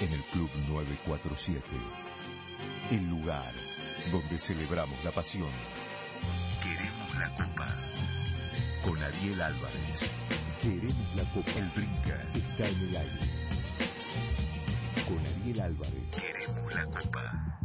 en el Club 947. El lugar donde celebramos la pasión. Queremos la copa. Con Ariel Álvarez. Queremos la copa. El brinca está en el aire. Con Ariel Álvarez. Queremos la copa.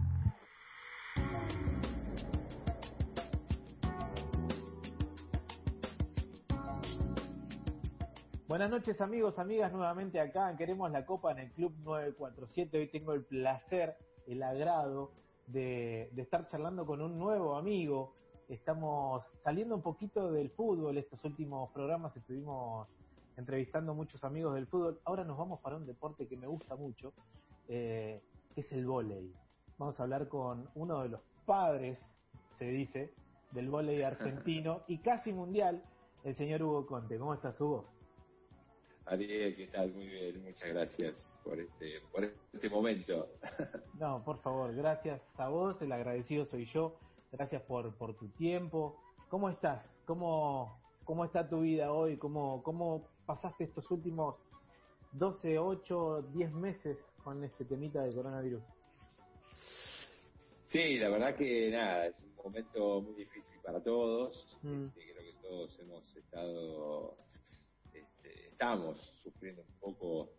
Buenas noches amigos, amigas, nuevamente acá Queremos la Copa en el Club 947. Hoy tengo el placer, el agrado de, estar charlando con un nuevo amigo. Estamos saliendo un poquito del fútbol, estos últimos programas estuvimos entrevistando muchos amigos del fútbol. Ahora nos vamos para un deporte que me gusta mucho, eh, que es el vóley. Vamos a hablar con uno de los padres, se dice, del vóley argentino y casi mundial, el señor Hugo Conte. ¿Cómo estás, Hugo? Ariel, ¿qué tal? Muy bien, muchas gracias por este, por este momento. No, por favor, gracias a vos, el agradecido soy yo, gracias por, por tu tiempo. ¿Cómo estás? ¿Cómo, cómo está tu vida hoy? ¿Cómo, ¿Cómo pasaste estos últimos 12, 8, 10 meses con este temita de coronavirus? Sí, la verdad que nada, es un momento muy difícil para todos. Mm. Este, creo que todos hemos estado estamos sufriendo un poco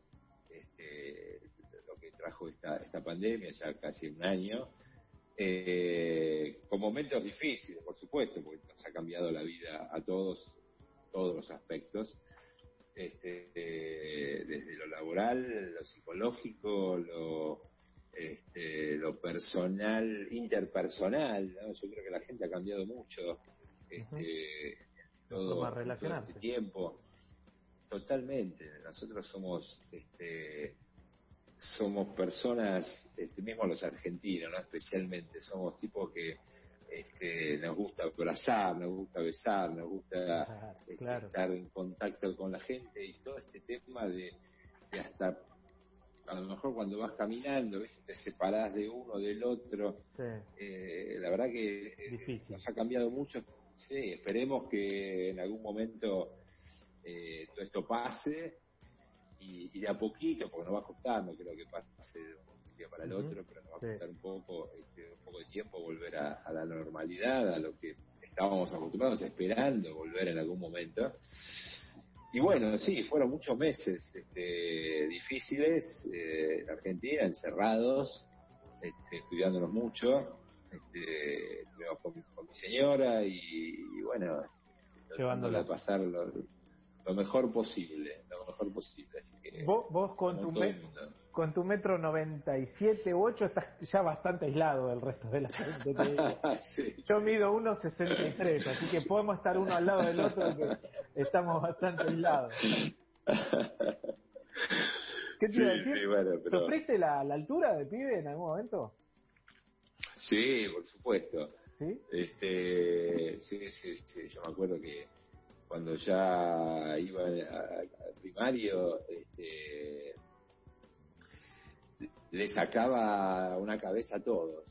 este, lo que trajo esta, esta pandemia, ya casi un año, eh, con momentos difíciles, por supuesto, porque nos ha cambiado la vida a todos, todos los aspectos, este, desde lo laboral, lo psicológico, lo, este, lo personal, interpersonal, yo creo que la gente ha cambiado mucho este, todo, todo este tiempo. Totalmente. Nosotros somos, este, somos personas, este, mismo los argentinos, ¿no? Especialmente, somos tipos que este, nos gusta abrazar, nos gusta besar, nos gusta este, estar en contacto con la gente y todo este tema de, hasta a lo mejor cuando vas caminando, te separás de uno del otro. Eh, la verdad que eh, nos ha cambiado mucho. Sí, esperemos que en algún momento eh, todo esto pase y, de a poquito, porque no va a costar, no creo que pase de un día para el otro, pero nos va a costar un poco, este, un poco de tiempo volver a, la normalidad, a lo que estábamos acostumbrados, esperando volver en algún momento. Y bueno, sí, fueron muchos meses este, difíciles eh, en Argentina, encerrados, este, cuidándonos mucho, este, con, mi señora y, bueno, llevándola a pasar lo mejor posible, lo mejor posible. Así que, vos, vos con, tu con tu metro 97 u 8 estás ya bastante aislado del resto de la gente. Yo mido 1,63, así que podemos estar uno al lado del otro, que estamos bastante aislados. ¿Qué te iba a decir? ¿Sufriste la, la altura de pibe en algún momento? Sí, por supuesto. ¿Sí? Este, sí, sí, sí, yo me acuerdo que cuando ya iba al primario, este, le sacaba una cabeza a todos.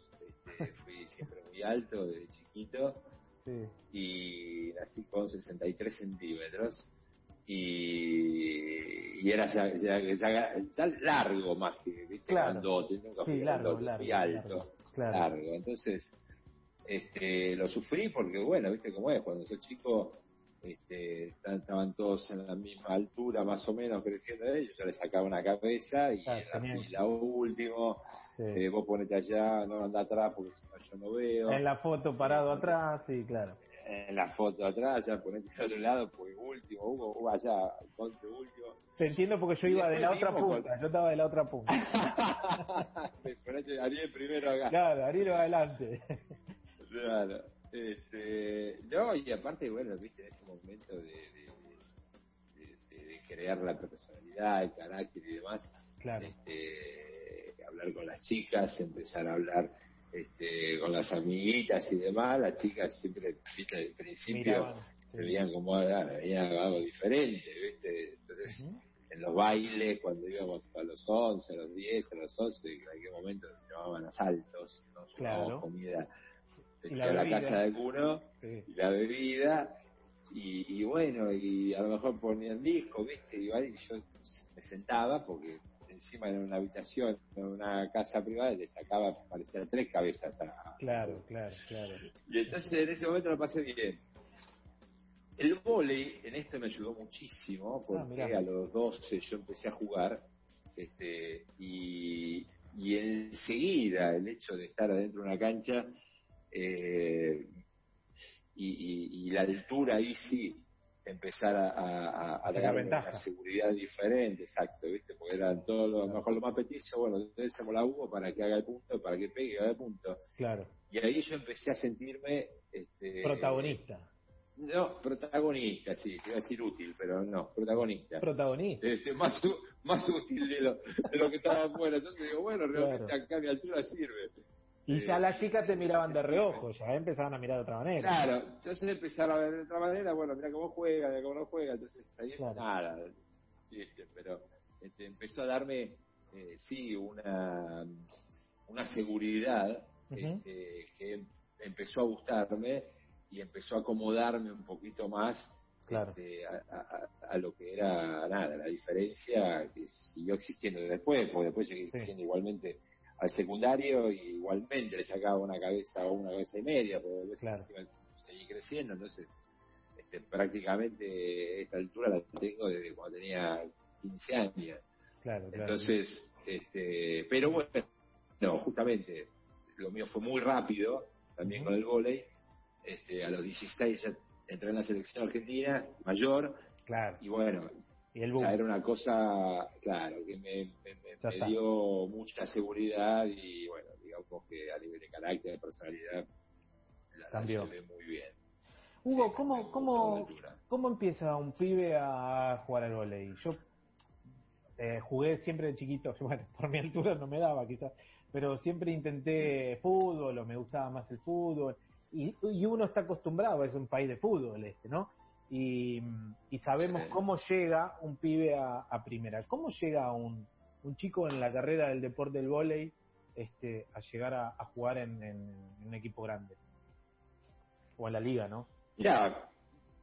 Este, fui siempre muy alto desde chiquito y nací con 63 centímetros y, y era ya, ya, largo más que ¿viste? Claro. nunca fui largo, fui alto, largo. Entonces, este, lo sufrí porque, bueno, viste cómo es, cuando sos chico este, estaban todos en la misma altura más o menos creciendo de ellos, yo les sacaba una cabeza y en la fila último, eh, vos ponete allá, no anda atrás porque si no yo no veo. En la foto parado atrás, sí, claro. En la foto atrás, ya ponete al otro lado, porque último, Hugo, Hugo allá, ponte último. Te entiendo porque yo iba de la otra punta, yo estaba de la otra punta. ponete Ariel primero acá. Claro, Ariel adelante. claro. Este, no, y aparte, bueno, viste, en ese momento de, de, crear la personalidad, el carácter y demás, este, hablar con las chicas, empezar a hablar este, con las amiguitas y demás, las chicas siempre, viste, al principio se veían como ah, veían algo diferente, viste, entonces... En los bailes, cuando íbamos a los 11, a los 10, a los 11, en aquel momento se llamaban asaltos, no claro. comida la, la casa de alguno y la bebida y, bueno y a lo mejor ponían disco viste y, yo me sentaba porque encima en una habitación, en una casa privada, le sacaba, parecía tres cabezas a... Claro, claro, claro. Y entonces en ese momento lo pasé bien. El volei en esto me ayudó muchísimo, Ah, porque a los 12 yo empecé a jugar, este, y, y enseguida el hecho de estar adentro de una cancha, eh, y, y- y la altura ahí sí, empezar a, a, darme ventaja. una seguridad diferente, exacto, ¿viste? Porque eran todos los, a lo mejor los más petizos, bueno, entonces hacemos la Hugo para que haga el punto, para que pegue haga el punto. Claro. Y ahí yo empecé a sentirme... Este, Protagonista. no, protagonista, sí, te iba a decir útil, pero no, protagonista. Protagonista. Este, más, más útil de lo, de lo que estaba afuera. Entonces digo, bueno, realmente Claro. acá a mi altura sirve. Y ya Eh, las chicas te miraban de reojo, ya empezaban a mirar de otra manera. Claro, entonces empezaron a ver de otra manera, bueno, mira cómo juega, mira cómo no juega, entonces ahí Claro. nada, pero este, empezó a darme, eh, sí, una, una seguridad este, que empezó a gustarme y empezó a acomodarme un poquito más Claro. este, a, a- a lo que era nada, la diferencia que siguió existiendo después, porque después Sí. existiendo igualmente al secundario y igualmente le sacaba una cabeza o una cabeza y media, porque después Claro. encima seguí creciendo, entonces este, prácticamente esta altura la tengo desde cuando tenía 15 años. Claro, claro. Entonces, este, pero bueno, no, justamente lo mío fue muy rápido, también con el vóley. Este, a los 16 ya entré en la selección argentina, mayor, claro. y bueno, Y el boom. era una cosa, claro, que me, me- me- dio mucha seguridad y bueno, digamos que a nivel de carácter, de personalidad, la, Cambió. llevé muy bien. Hugo, Sí, ¿cómo, cómo. ¿cómo empieza un pibe a jugar al volei? Yo eh, jugué siempre de chiquito, bueno, por mi altura no me daba quizás, pero siempre intenté fútbol o me gustaba más el fútbol. Y, y uno está acostumbrado, es un país de fútbol este, ¿no? Y, y sabemos Sí. cómo llega un pibe a, a primera. ¿Cómo llega un, un chico en la carrera del deporte del vóley este, a llegar a, a jugar en, en- en un equipo grande? O en la liga, ¿no? Mira,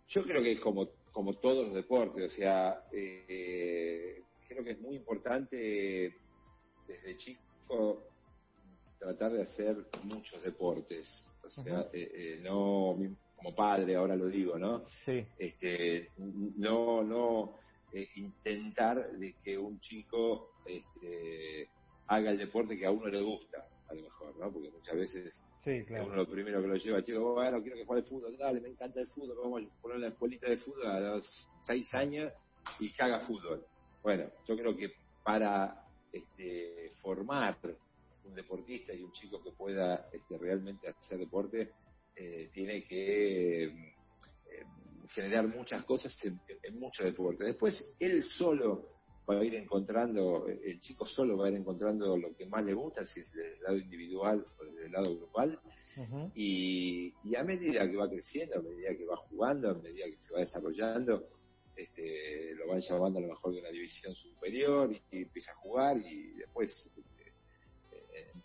yo creo que es como, como todos los deportes, o sea, eh, creo que es muy importante desde chico tratar de hacer muchos deportes. O sea, Ujú. eh, eh, no, como padre ahora lo digo, ¿no? Sí, Este, no, no eh, intentar de que un chico este, haga el deporte que a uno le gusta, a lo mejor, ¿no? Porque muchas veces sí, claro. uno lo primero que lo lleva, chico, bueno, quiero que juegue al fútbol, dale, me encanta el fútbol, vamos a poner la escuelita de fútbol a los seis años y que haga fútbol. Bueno, yo creo que para este, formar un deportista y un chico que pueda este, realmente hacer deporte, eh, tiene que eh, generar muchas cosas en, en muchos deportes. Después, él solo va a ir encontrando, el chico solo va a ir encontrando lo que más le gusta, si es desde el lado individual o desde el lado grupal, y, y a medida que va creciendo, a medida que va jugando, a medida que se va desarrollando, este, lo van llamando a lo mejor de una división superior y, y empieza a jugar y después este,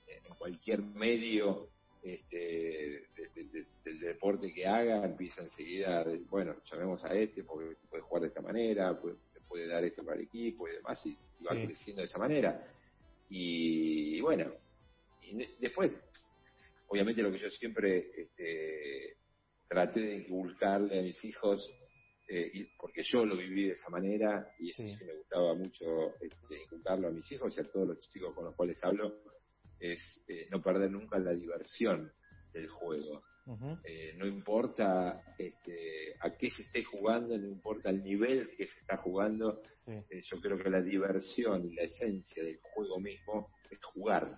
en, en cualquier medio este, de- de- de- del deporte que haga, empieza enseguida, bueno, llamemos a este porque puede jugar de esta manera, puede, puede dar esto para el equipo y demás, y, y va Sí. creciendo de esa manera. Y, bueno, y de- después, obviamente lo que yo siempre este, traté de inculcarle a mis hijos, eh, y- porque yo lo viví de esa manera, y eso Sí. sí, me gustaba mucho este, inculcarlo a mis hijos y a todos los chicos con los cuales hablo, es eh, no perder nunca la diversión del juego. Eh, no importa este, a qué se esté jugando, no importa el nivel que se está jugando, Sí, eh, yo creo que la diversión y la esencia del juego mismo es jugar.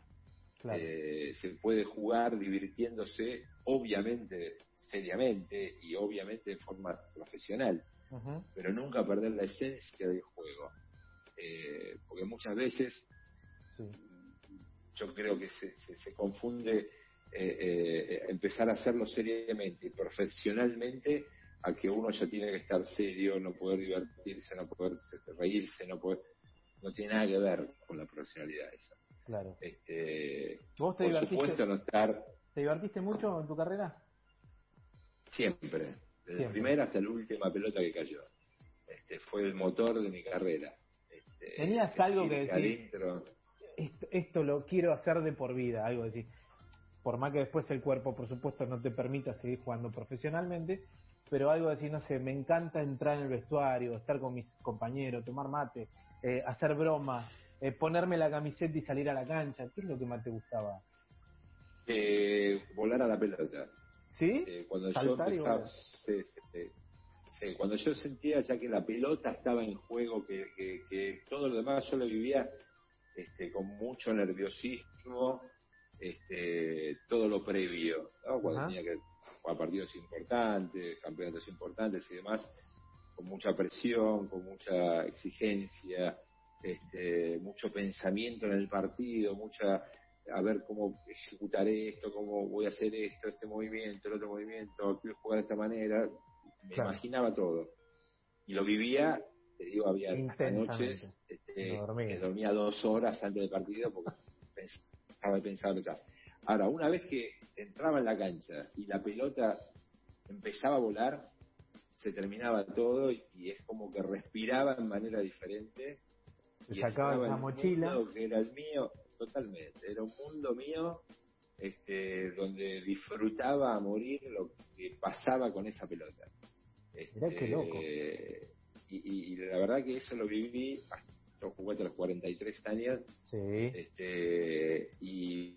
claro. Eh, se puede jugar divirtiéndose, obviamente, seriamente y obviamente de forma profesional, pero nunca perder la esencia del juego. Porque muchas veces Sí, yo creo que se, se, se confunde eh, eh, empezar a hacerlo seriamente y profesionalmente a que uno ya tiene que estar serio, no poder divertirse, no poder reírse, no poder, no tiene nada que ver con la profesionalidad esa. claro. Este, ¿Vos te por divertiste, supuesto no estar te divertiste mucho en tu carrera? siempre, desde Siempre. la primera hasta la última pelota que cayó. Este, fue el motor de mi carrera. Este, Tenías algo que decir. Esto, esto, lo quiero hacer de por vida, algo decir. Por más que después el cuerpo, por supuesto, no te permita seguir jugando profesionalmente, pero algo decir, no sé, me encanta entrar en el vestuario, estar con mis compañeros, tomar mate, eh, hacer bromas, eh, ponerme la camiseta y salir a la cancha. ¿Qué es lo que más te gustaba? Eh, volar a la pelota. ¿Sí? cuando yo empezaba, cuando yo sentía ya que la pelota estaba en juego, que, que, todo lo demás yo lo vivía este, con mucho nerviosismo, este, todo lo previo, cuando tenía que jugar partidos importantes, campeonatos importantes y demás, con mucha presión, con mucha exigencia, este, mucho pensamiento en el partido, mucha a ver cómo ejecutaré esto, cómo voy a hacer esto, este movimiento, el otro movimiento, quiero jugar de esta manera, me imaginaba todo. Y lo vivía, te digo, había noches este, que dormía dos horas antes del partido porque pensaba, pensaba, pensaba. Ahora, una vez que entraba en la cancha y la pelota empezaba a volar, se terminaba todo y, es como que respiraba en manera diferente. y sacaba la mochila. Que era el mío, totalmente. Era un mundo mío este, donde disfrutaba a morir lo que pasaba con esa pelota. Este, loco. Y, la verdad que eso lo viví, yo jugué hasta los 43 años, sí. este, y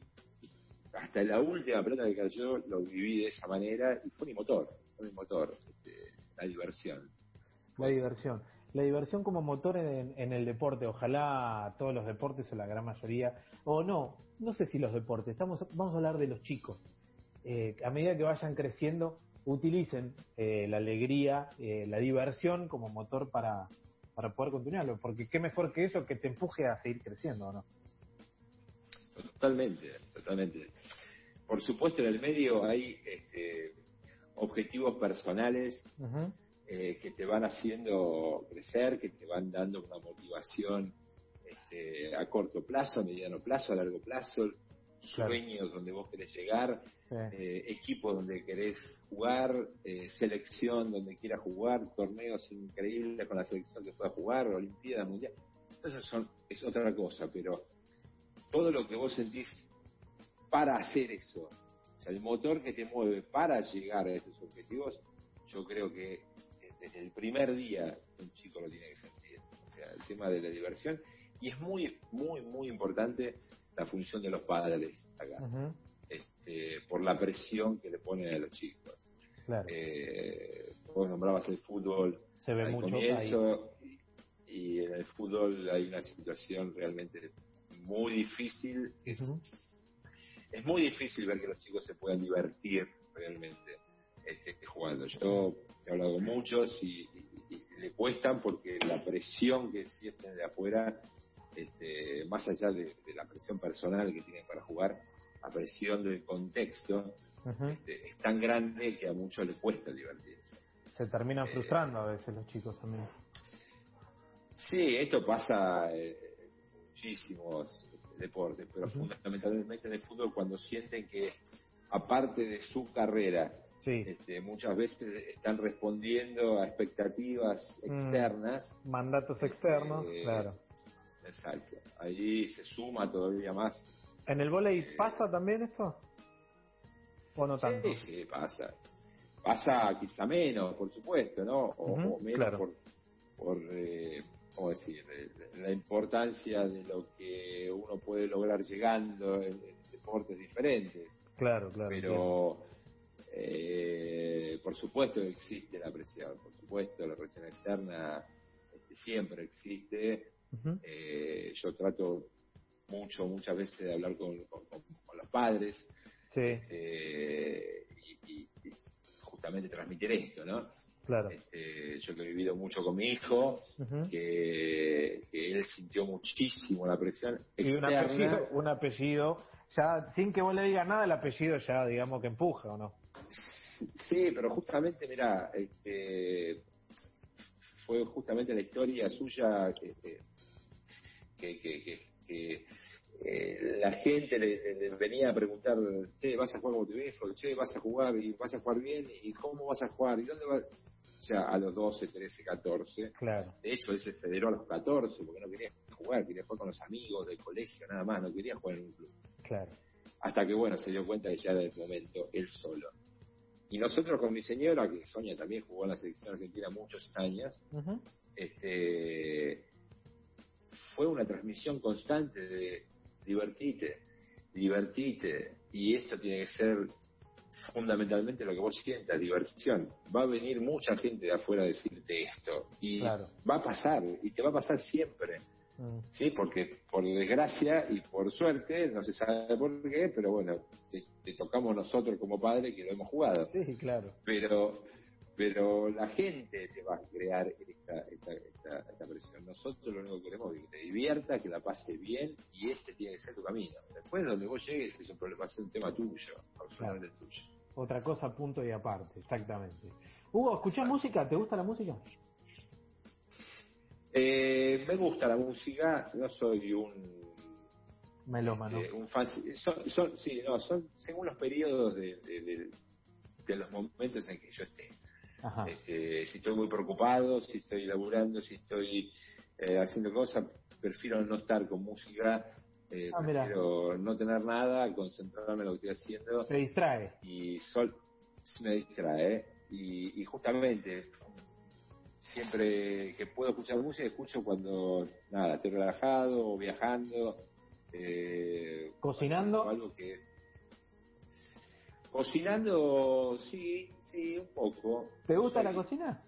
hasta la última pelota que cayó lo viví de esa manera y fue mi motor, fue mi motor, este, la diversión. La diversión. La diversión como motor en, el deporte, ojalá todos los deportes o la gran mayoría, o no, no sé si los deportes, estamos, vamos a hablar de los chicos. Eh, a medida que vayan creciendo, utilicen eh, la alegría, eh, la diversión como motor para, para poder continuarlo, porque qué mejor que eso que te empuje a seguir creciendo, ¿no? Totalmente, totalmente. Por supuesto, en el medio hay este, objetivos personales eh, que te van haciendo crecer, que te van dando una motivación este, a corto plazo, a mediano plazo, a largo plazo, sueños donde vos querés llegar, eh, equipo donde querés jugar, eh, selección donde quieras jugar, torneos increíbles con la selección que pueda jugar, Olimpiadas, Mundial. Entonces son, es otra cosa, pero todo lo que vos sentís para hacer eso, o sea, el motor que te mueve para llegar a esos objetivos, yo creo que desde el primer día un chico lo tiene que sentir. O sea, el tema de la diversión. Y es muy, muy, muy importante la función de los padres acá. este, por la presión que le ponen a los chicos. Claro. Eh, vos nombrabas el fútbol. Se ve mucho Y, en el fútbol hay una situación realmente muy difícil. Es, es muy difícil ver que los chicos se puedan divertir realmente este, jugando. Yo he hablado con muchos y, le cuestan porque la presión que sienten de afuera, este, más allá de, la presión personal que tienen para jugar, la presión del contexto este, es tan grande que a muchos les cuesta divertirse. Se terminan eh, frustrando a veces los chicos también. Sí, esto pasa en muchísimos deportes, pero fundamentalmente en el fútbol cuando sienten que aparte de su carrera este, muchas veces están respondiendo a expectativas mm. externas. mandatos externos, eh, claro. Exacto. Ahí se suma todavía más. ¿En el volei eh, pasa también esto? ¿O no tanto? Sí, sí, pasa. Pasa quizá menos, por supuesto, ¿no? O, menos por, por eh, ¿cómo decir? La importancia de lo que uno puede lograr llegando en, deportes diferentes. Claro, claro. Pero eh, por supuesto existe la presión, por supuesto la presión externa este, siempre existe. Eh, yo trato mucho, muchas veces de hablar con, los padres este, y, justamente transmitir esto, ¿no? Claro. Este, yo que he vivido mucho con mi hijo, que, él sintió muchísimo la presión Y un apellido, un apellido, ya sin que vos le digas nada, el apellido ya digamos que empuja, ¿o no? Sí, pero justamente, mira, este, fue justamente la historia suya que, que, eh, la gente le, venía a preguntar, che, ¿vas a jugar como tu viejo? Che, ¿vas a jugar y vas a jugar bien? ¿Y cómo vas a jugar? ¿Y dónde vas? o sea, a los 12, 13, 14. Claro. De hecho, él se federó a los 14 porque no quería jugar, quería jugar con los amigos del colegio, nada más, no quería jugar en un club. Claro. Hasta que, bueno, se dio cuenta que ya era el momento, él solo. Y nosotros con mi señora, que Sonia también jugó en la selección argentina muchos años, este fue una transmisión constante de divertite, divertite, y esto tiene que ser fundamentalmente lo que vos sientas, diversión. Va a venir mucha gente de afuera a decirte esto, y va a pasar, y te va a pasar siempre. Mm. Sí, porque por desgracia y por suerte, no se sabe por qué, pero bueno, te, tocamos nosotros como padres que lo hemos jugado. Sí, claro. Pero pero la gente te va a crear esta, esta, esta, presión. Nosotros lo único que queremos es que te divierta, que la pase bien y este tiene que ser tu camino. Después, donde vos llegues, es un problema, va a ser un tema tuyo, absolutamente tuyo. Otra cosa, punto y aparte, exactamente. Hugo, ¿escuchás música? ¿Te gusta la música? Eh, me gusta la música, no soy un melómano. Este, un fan, son, son, sí, no, son según los periodos de, de, de, los momentos en que yo esté. Este, si estoy muy preocupado, si estoy laburando, si estoy eh, haciendo cosas, prefiero no estar con música, eh, ah, prefiero no tener nada, concentrarme en lo que estoy haciendo. Se distrae. Y sol, me distrae. Y, y justamente siempre que puedo escuchar música, escucho cuando, nada, estoy relajado o viajando. Eh, ¿Cocinando? Algo que... Cocinando, sí, sí, un poco. ¿Te gusta la cocina?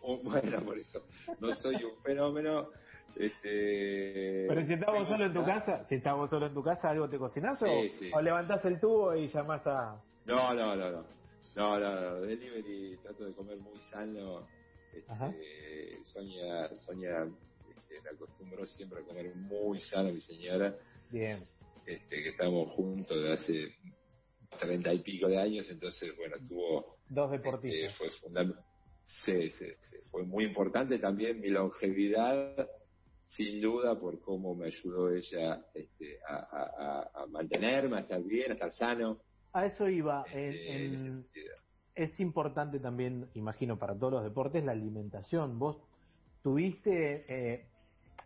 bueno, por eso. No soy un fenómeno. Este, Pero si estamos solo en tu casa, si estamos solo en tu casa, ¿algo te cocinás o, o levantás el tubo y llamás a...? No, no, no, no. No, no, no. Delivery trato de comer muy sano este, Sonia, Sonia este, me acostumbró siempre a comer muy sano, mi señora. Bien. Este, que estamos juntos de hace treinta y pico de años, entonces, bueno, tuvo... Dos deportistas. fue fundamental. Sí, sí, sí, fue muy importante también mi longevidad, sin duda, por cómo me ayudó ella este, a, mantenerme, a estar bien, a estar sano. A eso iba. Este, en, es importante también, imagino, para todos los deportes, la alimentación. Vos tuviste, eh,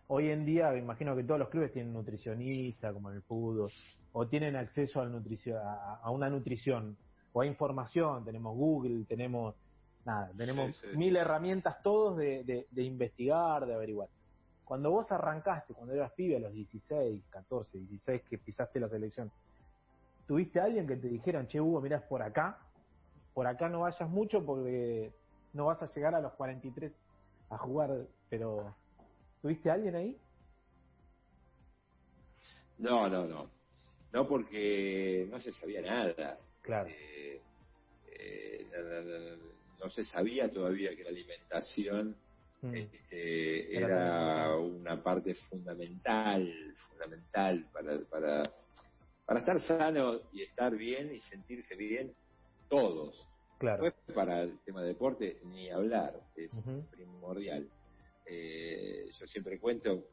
hoy en día, imagino que todos los clubes tienen nutricionista, como en el fútbol, o tienen acceso nutricio, a, una nutrición, o a información, tenemos Google, tenemos, nada, tenemos mil herramientas todos de, de, investigar, de averiguar. Cuando vos arrancaste, cuando eras pibe a los 16, 14, 16, que pisaste la selección, ¿tuviste a alguien que te dijeran, che, Hugo, mirás por acá? por acá no vayas mucho porque no vas a llegar a los 43 a jugar, pero ¿tuviste a alguien ahí? No, no, no. No porque no se sabía nada. Claro. Eh, eh, no, se sabía todavía que la alimentación mm. este, era, una parte fundamental, fundamental para, para, para estar sano y estar bien y sentirse bien todos. Claro. para el tema de deporte ni hablar, es primordial. Eh, yo siempre cuento,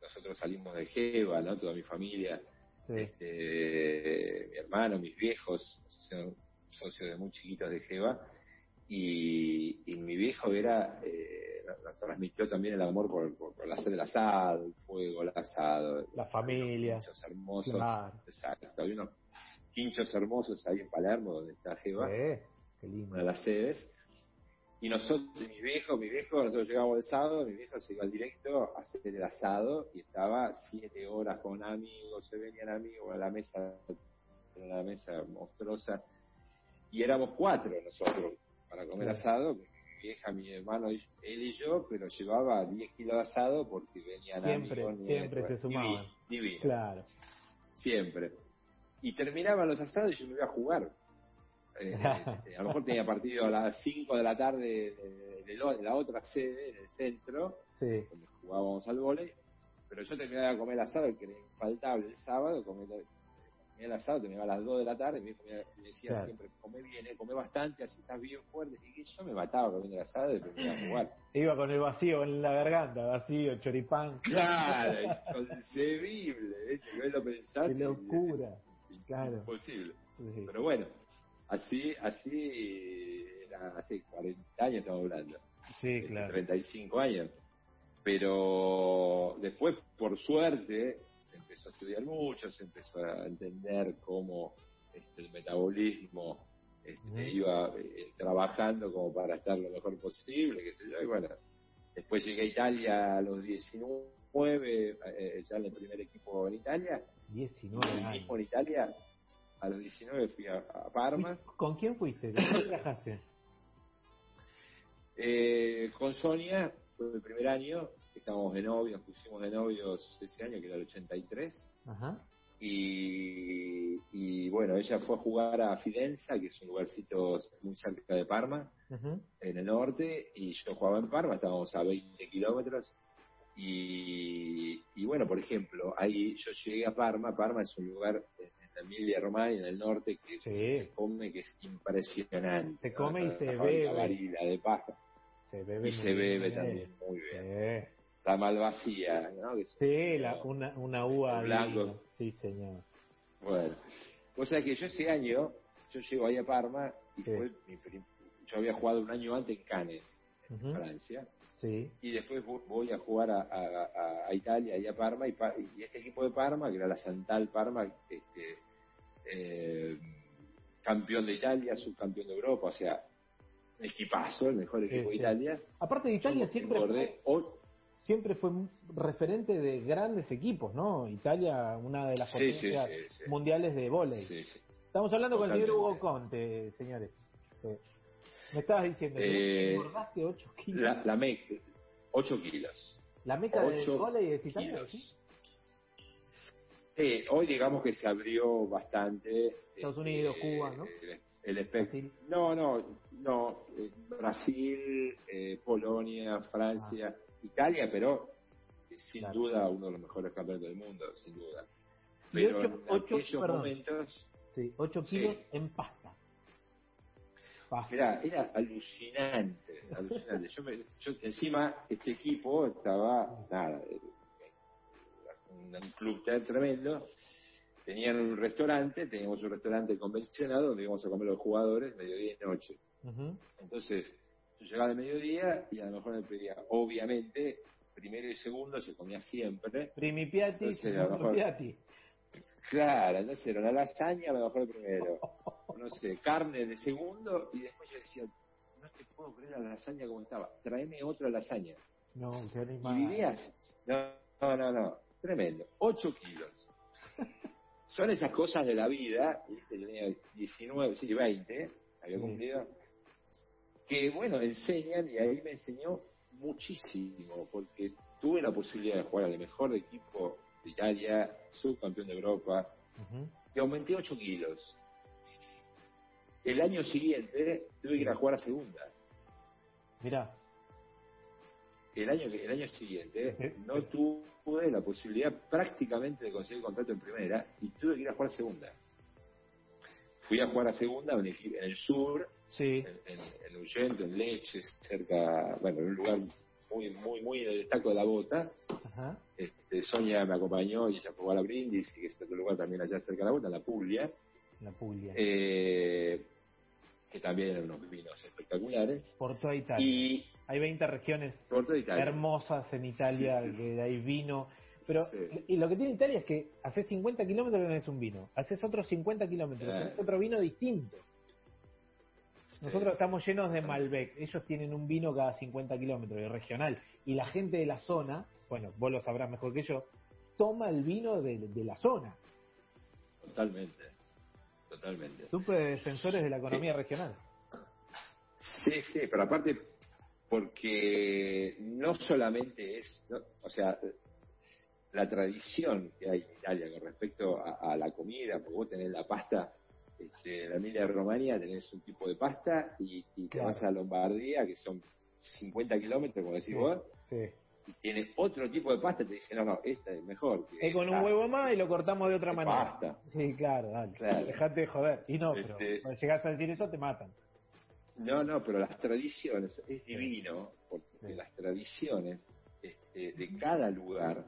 nosotros salimos de Jeva, ¿no? Toda mi familia, este, mi hermano, mis viejos, son socios de muy chiquitos de Jeva, y, mi viejo era, eh, nos transmitió también el amor por, por, la hacer del asado, el fuego, el asado. La familia. Muchos hermosos. Exacto. Había unos quinchos hermosos ahí en Palermo, donde está Jeva, una de las sedes. Y nosotros, mi viejo, mi viejo, nosotros llegamos el sábado, mi viejo se iba al directo a hacer el asado y estaba siete horas con amigos, se venían amigos a la mesa, a la mesa monstruosa. Y éramos cuatro nosotros para comer asado, mi vieja, mi hermano, él y yo, pero llevaba 10 kilos de asado porque venían siempre, amigos. Siempre se sumaban. Claro. Siempre y terminaban los asados y yo me iba a jugar. Eh, este, a lo mejor tenía partido a las 5 de la tarde de, la otra sede, en el centro, donde jugábamos al vóley, pero yo terminaba de comer el asado, que era infaltable el sábado, comía, el asado, terminaba a las 2 de la tarde, y mi me decía siempre, come bien, eh, come bastante, así estás bien fuerte, y yo me mataba comiendo el asado y terminaba a jugar. Iba con el vacío en la garganta, vacío, choripán. Claro, inconcebible, ¿eh? lo pensás. Qué locura. Claro. Imposible. Pero bueno, así, así hace 40 años estamos hablando. Sí, este, claro. 35 años. Pero después, por suerte, se empezó a estudiar mucho, se empezó a entender cómo este, el metabolismo este, iba eh, trabajando como para estar lo mejor posible, qué sé yo, y bueno, después llegué a Italia a los 19, eh, ya en el primer equipo en Italia, y 19 el años. mismo en Italia, a los 19 fui a, a Parma, ¿Con quién fuiste? ¿Con quién viajaste? Eh, con Sonia fue el primer año, estábamos de novios, pusimos de novios ese año, que era el 83, Ajá. y, y bueno, ella fue a jugar a Fidenza, que es un lugarcito muy cerca de Parma, Ujú. en el norte, y yo jugaba en Parma, estábamos a 20 kilómetros, y, y bueno, por ejemplo, ahí yo llegué a Parma, Parma es un lugar en la Emilia Romagna, en el norte, que Sí. se come, que es impresionante. Se ¿no? come y La se bebe. Barilla de pasta. Se bebe Y se bebe bien. también muy bien. Sí. La malvasía, ¿no? Que Sí, la, una, una uva blanco. Sí, señor. Bueno, o sea que yo ese año, yo llego ahí a Parma y Sí. fue mi yo había jugado un año antes en Cannes, en Ujú. Francia, Sí. y después vo- voy a jugar a, a- a- Italia y a Parma, y, y este equipo de Parma, que era la Santal Parma, este, eh, campeón de Italia, subcampeón de Europa, o sea, equipazo, el mejor Sí, equipo de sí. Italia. Aparte de Italia Yo siempre fue, siempre fue referente de grandes equipos, ¿no? Italia, una de las potencias mundiales de vóley. Estamos hablando con el señor. Hugo Conte, señores. Sí. Me estabas diciendo, Eh, que engordaste 8 kilos. La, la meca, 8 kilos. La, meca del vóley es Italia. ¿sí? Sí, hoy digamos que se abrió bastante. Estados este, Unidos, Cuba, ¿no? El, el espectro. No, no, no. eh, Brasil, eh, Polonia, Francia, Italia, pero eh, sin Claro. duda uno de los mejores campeones del mundo, sin duda. Pero ocho- en ocho- aquellos perdón. momentos, Sí, 8 Sí. kilos en pasta. Mirá, era alucinante, alucinante. Yo, me- yo encima, este equipo estaba, nada, eh, un, un club tan tremendo. Tenían un restaurante, teníamos un restaurante convencional donde íbamos a comer los jugadores mediodía y noche. Entonces, yo llegaba de mediodía y a lo mejor me pedía, obviamente, primero y segundo se comía siempre. Primi piatti, Entonces, mejor- piatti. Claro, entonces era la lasaña, a lo mejor primero. No sé, carne de segundo y después yo decía, no te puedo creer la lasaña como estaba, tráeme otra lasaña. No, qué Y animal. vivías, no, no, no, no, tremendo, 8 kilos. Son esas cosas de la vida, ¿viste? yo tenía 19, sí, 20, había cumplido, que bueno, enseñan y ahí me enseñó muchísimo, porque tuve la posibilidad de jugar al mejor equipo de Italia, subcampeón de Europa, y aumenté 8 kilos. El año siguiente tuve que ir a jugar a segunda. Mirá, El año, el año siguiente Ujú. no tuve la posibilidad prácticamente de conseguir contrato en primera y tuve que ir a jugar a segunda. Fui a jugar a segunda en el, en el sur, sí. en, en, en Uyento, en Leches, cerca, bueno, en un lugar muy, muy, muy en el taco de la bota. Ajá. Este, Sonia me acompañó y ella fue a jugar a Brindis, y que es otro lugar también allá cerca de la bota, en la Puglia. La Puglia. eh, que también eran unos vinos espectaculares. Por toda Italia. Y Hay 20 regiones por toda Italia. hermosas en Italia, Sí, sí. que hay vino. Pero Sí. y lo que tiene Italia es que haces 50 kilómetros y tenés un vino. Haces otros 50 kilómetros, Claro. tenés otro vino distinto. Nosotros Sí. estamos llenos de Malbec. Ellos tienen un vino cada 50 kilómetros, y regional. Y la gente de la zona, bueno, vos lo sabrás mejor que yo, toma el vino de, de la zona. Totalmente. Totalmente. Super defensores de la economía regional. Sí, sí, pero aparte, porque no solamente es, no, o sea, la tradición que hay en Italia con respecto a, a la comida, porque vos tenés la pasta, este, la Emilia Romagna tenés un tipo de pasta y, y te vas a Lombardía, que son 50 kilómetros, como decís Sí. vos, Sí. y tienes otro tipo de pasta, te dicen, no, no, esta es mejor. que Es con un esa". huevo más y lo cortamos de otra de manera. pasta. Sí, claro, dale. Claro. Dejate de joder. Y no, pero Este- cuando llegas a decir eso te matan. No, no, pero las tradiciones, es divino, porque Sí. las tradiciones este, de cada lugar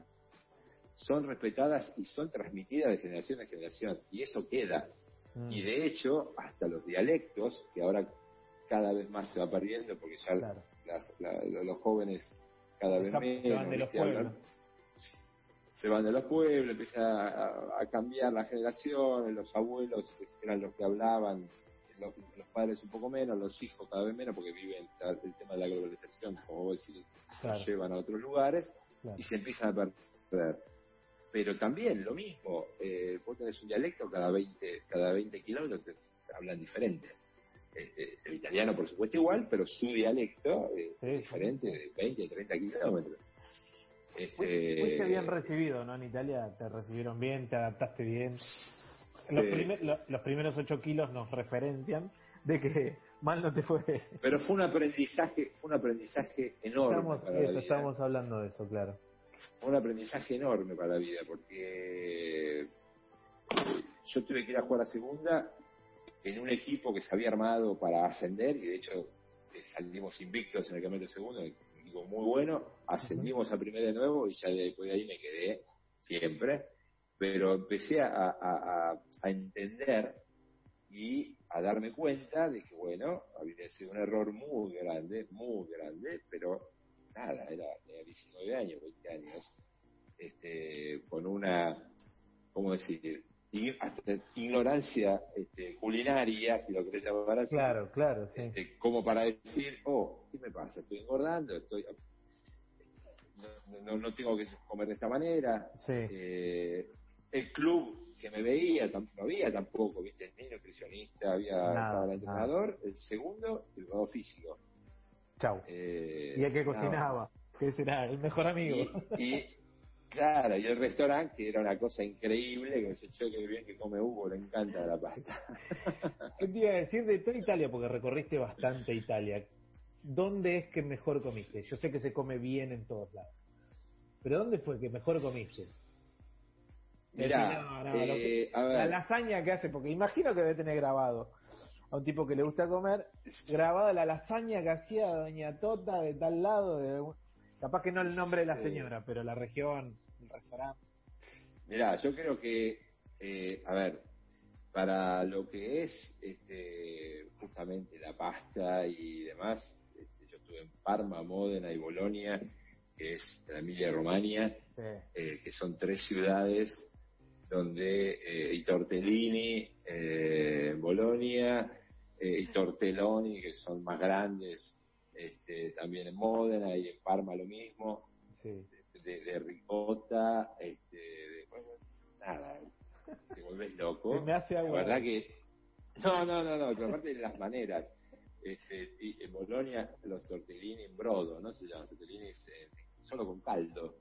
son respetadas y son transmitidas de generación en generación, y eso queda. Mm. Y de hecho, hasta los dialectos, que ahora cada vez más se va perdiendo porque ya los jóvenes cada vez menos se van de los pueblos. Se van de los pueblos empieza a, cambiar la generación los abuelos eran los que hablaban los, padres un poco menos los hijos cada vez menos porque viven el tema de la globalización como vos decís los llevan a otros lugares y se empiezan a perder pero también lo mismo eh, vos tenés un dialecto cada 20 cada 20 kilómetros te hablan diferente este, el italiano, por supuesto, igual, pero su dialecto es diferente de 20, 30 kilómetros. Este... Fuiste bien recibido, ¿no? En Italia te recibieron bien, te adaptaste bien. Los, primeros 8 kilos nos referencian de que mal no te fue. Pero fue un aprendizaje, fue un aprendizaje enorme. Estamos, para vida. estamos hablando de eso, claro. Un aprendizaje enorme para la vida, porque yo tuve que ir a jugar a segunda en un equipo que se había armado para ascender, y de hecho eh, salimos invictos en el campeonato segundo, un equipo muy bueno, ascendimos a primera de nuevo y ya después de ahí me quedé siempre, pero empecé a, entender y a darme cuenta de que, bueno, había sido un error muy grande, muy grande, pero nada, era, era 19 años, 20 años, este, con una, ¿cómo decir? hasta ignorancia este, culinaria, si lo querés llamar así. Claro, claro, sí. Este, como para decir, oh, ¿qué me pasa? Estoy engordando, estoy no, no, tengo que comer de esta manera. Sí. Eh, el club que me veía, no había tampoco, ¿viste? Ni nutricionista, había el entrenador, el segundo, el jugador físico. Chau. Eh, y el que cocinaba, que será el mejor amigo. y Claro, y el restaurante, que era una cosa increíble, que me dice, que bien que come Hugo, le encanta la pasta. ¿Qué te iba a decir de toda Italia? Porque recorriste bastante Italia. ¿Dónde es que mejor comiste? Yo sé que se come bien en todos lados. Pero ¿dónde fue que mejor comiste? Mirá, eh, la lasaña que hace, porque imagino que debe tener grabado a un tipo que le gusta comer, grabada la lasaña que hacía Doña Tota de tal lado, de, capaz que no el nombre de la señora, pero la región, restaurante? Mirá, yo creo que, eh, a ver, para lo que es este, justamente la pasta y demás, este, yo estuve en Parma, Módena y Bolonia, que es la Emilia Romagna, eh, que son tres ciudades donde eh, y Tortellini eh, en Bolonia y Tortelloni, que son más grandes, este, también en Módena y en Parma lo mismo. Sí de, ricota, este, de, nada, te vuelves loco. Se me hace agua. La verdad que, no, no, no, no, pero aparte de las maneras, este, y en Bolonia los tortellini en brodo, ¿no? Se llaman tortellini eh, solo con caldo.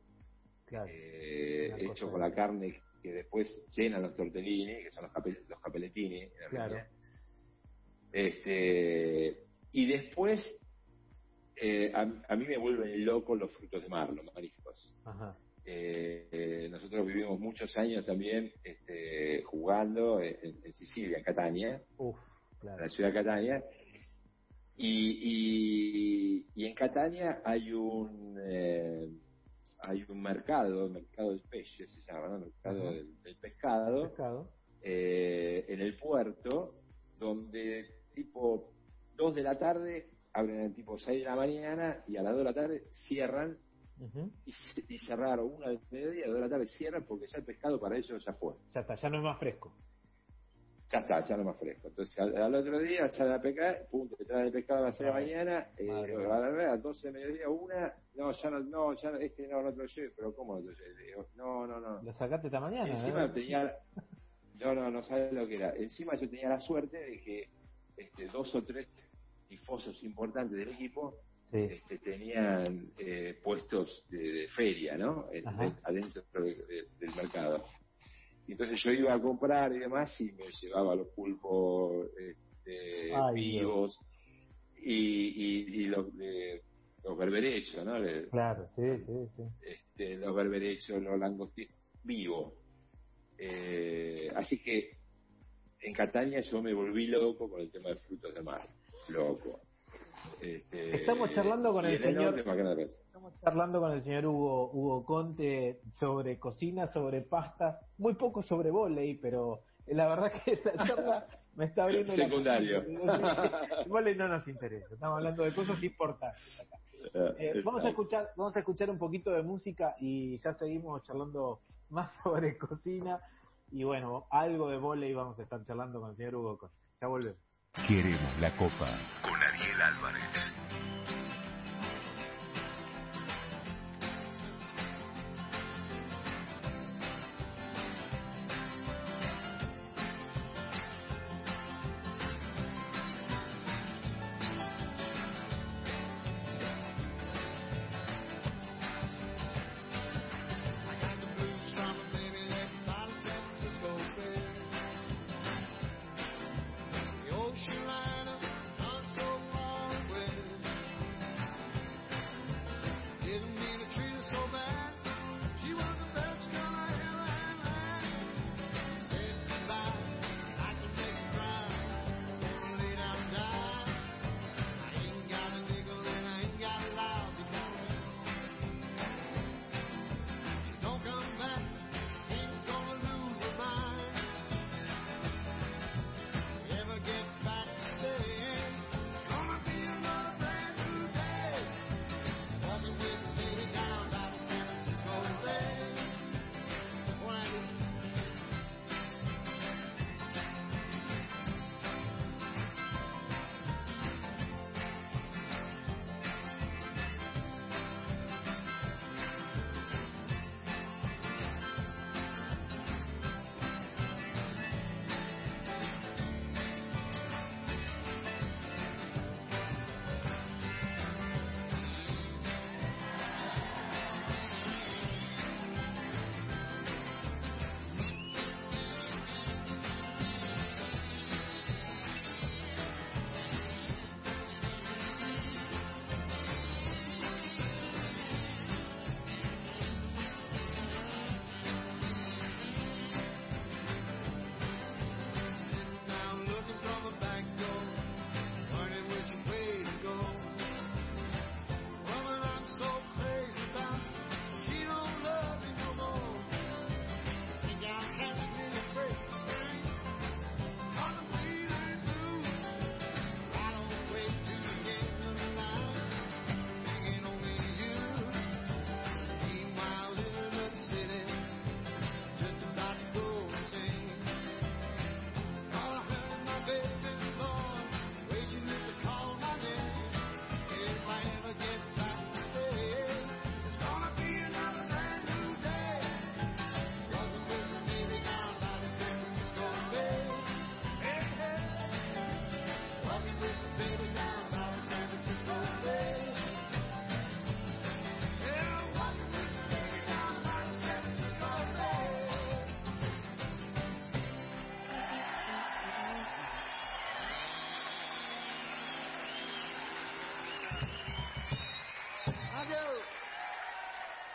Claro, eh, hecho con la carne que después llenan los tortellini, que son los, los capeletini. Claro. Este, y después eh, a, mí me vuelven locos los frutos de mar, los mariscos. Eh, eh, nosotros vivimos muchos años también este, jugando en, Sicilia, en Catania, en la ciudad de Catania. Y, y, en Catania hay un hay un mercado, mercado del peche se llama, ¿no? mercado del, pescado, en el puerto, donde tipo 2 de la tarde abren el tipo 6 de la mañana y a las 2 de la tarde cierran y, cerraron una de mediodía, a las 2 de la tarde cierran porque ya el pescado para ellos ya fue. Ya está, ya no es más fresco. Ya está, ya no más fresco. Entonces al, otro día sale a pescar, pum, te trae el pescado a las 6 de la mañana, eh, a las 12 de mediodía, una, no, ya no, no, ya este no, no te lo lleve, pero ¿cómo no te lo lleve? No, no, no. Lo sacaste esta mañana. encima tenía, no, no, no sabes lo que era. Encima yo tenía la suerte de que este, dos o tres tifosos importantes del equipo este, tenían eh, puestos de, feria, ¿no? adentro del mercado. Y entonces yo iba a comprar y demás y me llevaba los pulpos este, vivos y, los, los berberechos, ¿no? claro, sí, sí, sí. Este, los berberechos, los langostinos, vivos. Eh, así que en Catania yo me volví loco con el tema de frutos de mar loco. Este, estamos charlando con el señor estamos charlando con el señor Hugo Hugo Conte sobre cocina, sobre pasta, muy poco sobre volei, pero la verdad que esa charla Me está abriendo Secundario. Igual no nos interesa, estamos hablando de cosas importantes acá. Eh, vamos a escuchar, vamos a escuchar un poquito de música y ya seguimos charlando más sobre cocina y bueno, algo de volei vamos a estar charlando con el señor Hugo Ya volvemos. Queremos la copa con Ariel Álvarez.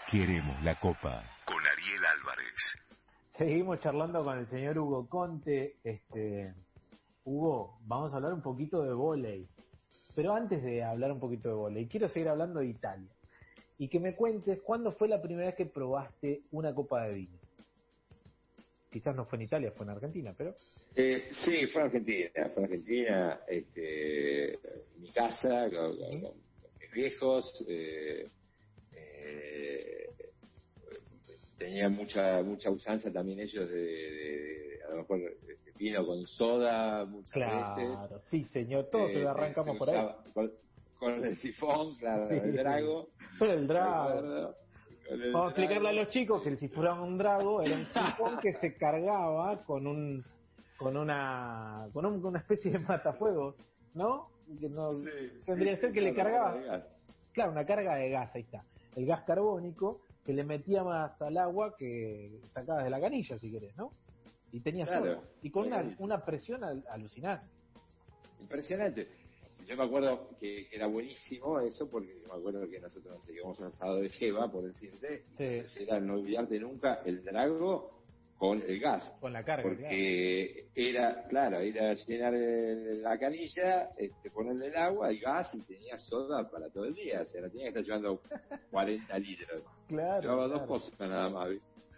Queremos la copa con Ariel Álvarez. Seguimos charlando con el señor Hugo Conte. Este, Hugo, vamos a hablar un poquito de volei. Pero antes de hablar un poquito de volei, quiero seguir hablando de Italia. Y que me cuentes cuándo fue la primera vez que probaste una copa de vino. Quizás no fue en Italia, fue en Argentina, pero... Eh, sí, fue en Argentina. Fue en Argentina, este, en mi casa, con, mis viejos. Eh, tenía mucha mucha usanza también ellos de, a lo mejor vino con soda muchas claro, sí señor todos se lo eh, arrancamos por ahí. con, el sifón claro el drago. El drago. Vamos a explicarle a los chicos que el sifón un drago era un sifón que se cargaba con un con una con, una especie de matafuegos, ¿no? Que no tendría que ser que le cargaba claro, una carga de gas, ahí está. El gas carbónico que le metía más al agua que sacabas de la canilla, si querés, ¿no? Y tenía claro, Y con una, una, presión alucinante. Impresionante. Yo me acuerdo que era buenísimo eso, porque yo me acuerdo que nosotros nos seguíamos asado de Jeva, por decirte, sí. era no olvidarte nunca el drago con el gas. Con la carga. Porque era, claro, era llenar la canilla, este, ponerle el agua, el gas y tenía soda para todo el día. O sea, la tenía que estar llevando 40 litros. Claro. Llevaba dos cosas nada más.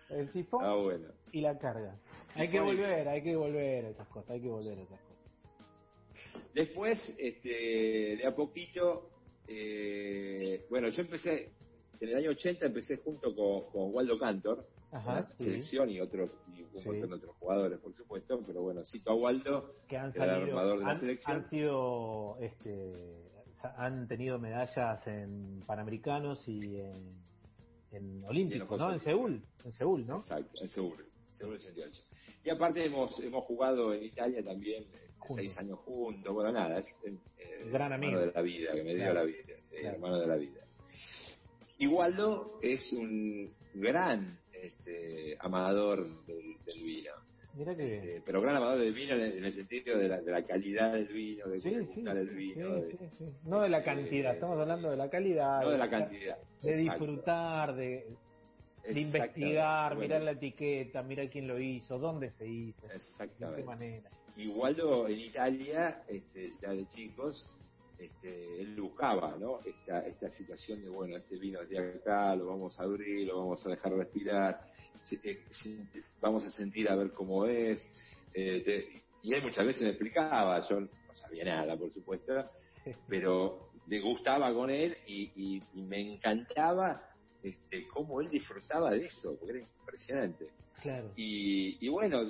El sifón ah, bueno. y la carga. hay que volver, hay que volver a esas cosas, hay que volver a esas cosas. después, este, de a poquito, eh, bueno, yo empecé, en el año 80 empecé junto con, con Waldo Cantor, Ajá, sí. selección y otros y un Sí. montón de otros jugadores, por supuesto, pero bueno, cito a Waldo, que han era el salido, armador de la han, selección. han sido, este, han tenido medallas en Panamericanos y en, en Olímpicos, ¿no? En Seúl, en Seúl, ¿no? Exacto, en Seúl, Seúl 88. Y aparte hemos, hemos jugado en Italia también eh, Juntos. seis años juntos, bueno, nada, es eh, Gran hermano amigo. de la vida, que me dio Claro. la vida, sí, Claro. hermano de la vida. Y Waldo es un gran este, amador del, del vino, Mira que este, pero gran amador del vino en el, en el sentido de la, de la calidad del vino, de Sí, sí, sí, vino, de-. No de la cantidad, estamos hablando de la calidad. no de la cantidad. De Exacto. disfrutar, de, investigar, Bueno, mirar la etiqueta, mirar quién lo hizo, dónde se hizo, de qué manera. Waldo en Italia, este, ya de chicos, este, él buscaba ¿no? esta, esta situación de, bueno, este vino es de acá, lo vamos a abrir, lo vamos a dejar respirar, se- eh, se- vamos a sentir a ver cómo es. eh, te- y él muchas veces me explicaba, yo no sabía nada, por supuesto, pero le gustaba con él y, y- y me encantaba este, cómo él disfrutaba de eso, porque era impresionante. Claro. Y, y bueno,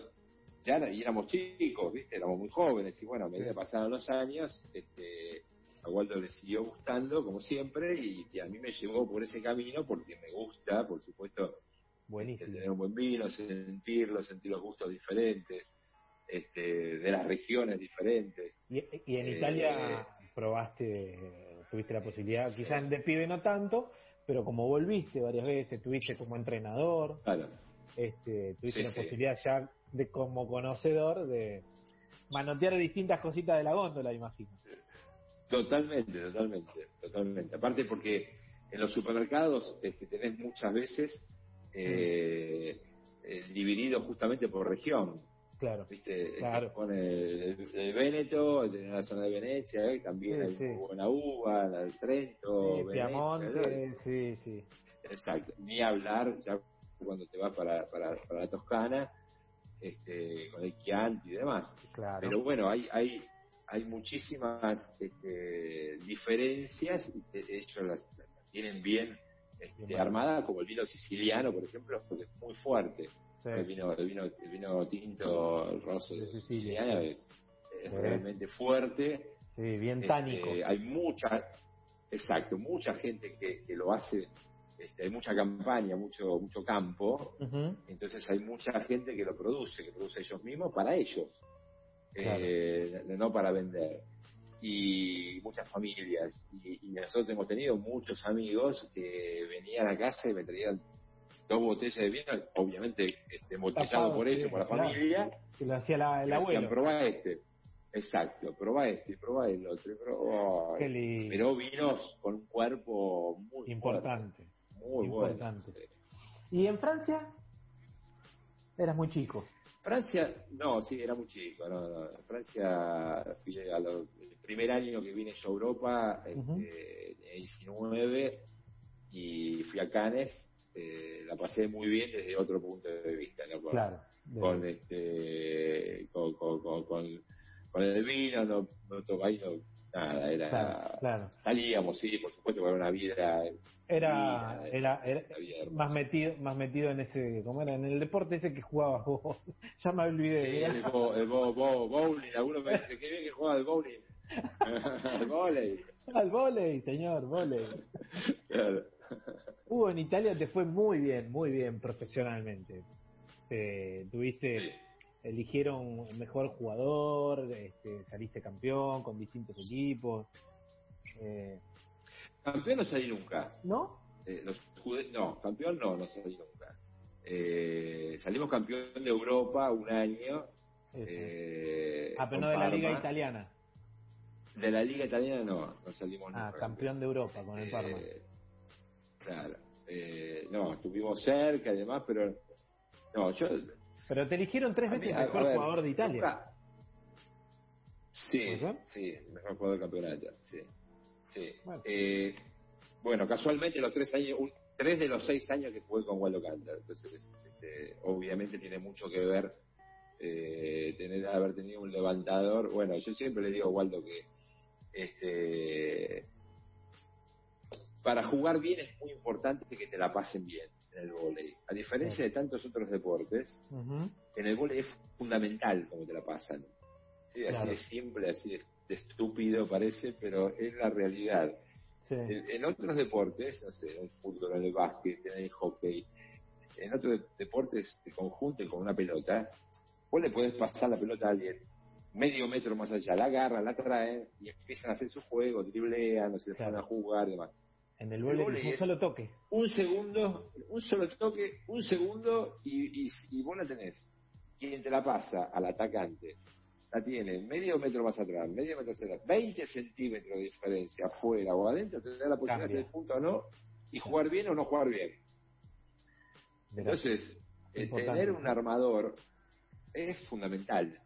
ya éramos chicos, ¿viste? Éramos muy jóvenes y bueno, a medida que pasaron los años, este, a Waldo le siguió gustando, como siempre, y, y a mí me llevó por ese camino porque me gusta, por supuesto, este, Buenísimo. tener un buen vino, sentirlo, sentir los gustos diferentes, este, de las regiones diferentes. Y, y en Eh, Italia probaste, tuviste la posibilidad, quizás de pibe no tanto, pero como volviste varias veces, tuviste como entrenador, Claro, este, tuviste Sí, la sí. posibilidad ya de como conocedor de manotear distintas cositas de la góndola, imagino. Totalmente, totalmente, totalmente. Aparte porque en los supermercados este, tenés muchas veces eh, eh, dividido justamente por región. Claro. ¿Viste? Claro. Con el, el Véneto, tenés la zona de Venecia, eh, también Sí, hay sí. muy buena uva, la del Trento, Sí, Venecia, Piamonte, sí, sí. Exacto. Ni hablar ya cuando te vas para, para, para la Toscana, este, con el Chianti y demás. Claro. Pero bueno, hay hay hay muchísimas este, diferencias y te- ellos las, las tienen bien este, Bien armadas, como el vino siciliano, por ejemplo, porque es muy fuerte. Sí. El vino el vino el vino tinto, el rosso De de Sicilia, siciliano sí. es, realmente fuerte. Sí, bien Este, tánico. hay mucha, exacto, mucha gente que, que lo hace. Este, hay mucha campaña, mucho mucho campo, entonces hay mucha gente que lo produce, que produce ellos mismos para ellos, Claro. eh, no para vender. Y muchas familias. Y, y nosotros hemos tenido muchos amigos que venían a casa y me traían dos botellas de vino, obviamente este, embotellado por ellos, por la claro. familia. Que lo hacía la- el y me decían, abuelo. probá este. Exacto, probá este, probá el otro. probá- lindo. Pero vinos con un cuerpo muy Importante. fuerte, muy importante. bueno. ¿Y en Francia? Eras muy chico. Francia, no, sí, era muy chico. No, no. Francia, fui a lo- el primer año que vine yo a Europa, Ujú. este, tenía 19, y fui a Cannes. eh, la pasé muy bien desde otro punto de vista, ¿no? Con, Claro. Con, este, con, con, con, con- con el vino, no, no no, nada, era. claro, claro. Salíamos, sí, por supuesto, con una vida. Era, era, era más metido, más metido en ese, ¿cómo era? En el deporte ese que jugabas vos. ya me olvidé. Sí, el, bo- el bo- bo- bowling, algunos me dicen, qué bien que juega al bowling. al volei. Al volei, señor, volei. Claro. Hugo, en Italia te fue muy bien, muy bien profesionalmente. Te, tuviste, Sí. eligieron mejor jugador, este, saliste campeón con distintos equipos. Eh, Campeón no salí nunca. ¿No? Eh, los jude- no, campeón no, no salí nunca. Eh, salimos campeón de Europa un año. Eh, ah, pero no de la Liga. Italiana. De la Liga Italiana no, no salimos Ah, nunca. campeón de Europa con el Eh, Parma. Claro. Eh, no, estuvimos cerca y demás, pero no, yo Pero te eligieron tres mí, veces a- mejor ver, jugador de Italia. nunca- Sí, sí, mejor jugador del campeonato, sí. Sí. Bueno. Eh, bueno, casualmente los tres años, un- tres de los seis años que jugué con Waldo Cantor, entonces este, obviamente tiene mucho que ver eh, tener haber tenido un levantador. Bueno, yo siempre le digo a Waldo que este para jugar bien es muy importante que te la pasen bien en el volei. A diferencia de tantos otros deportes, en el volei es fundamental cómo te la pasan. Así de simple, así de, estúpido parece, pero es la realidad. En, otros deportes, no sé, en el fútbol, en el básquet, en el hockey, en otros deportes de conjunto con una pelota, vos le podés pasar la pelota a alguien medio metro más allá, la agarra, la traen y empiezan a hacer su juego, driblean, no se van a jugar y demás. En el vóley un solo toque. Un segundo, un solo toque, un segundo y, y, vos la tenés. Quien te la pasa al atacante, la tiene medio metro más atrás, medio metro más atrás, 20 centímetros de diferencia afuera o adentro, te da la posibilidad de hacer el punto o no y jugar bien o no jugar bien. Entonces, eh, tener un armador es fundamental.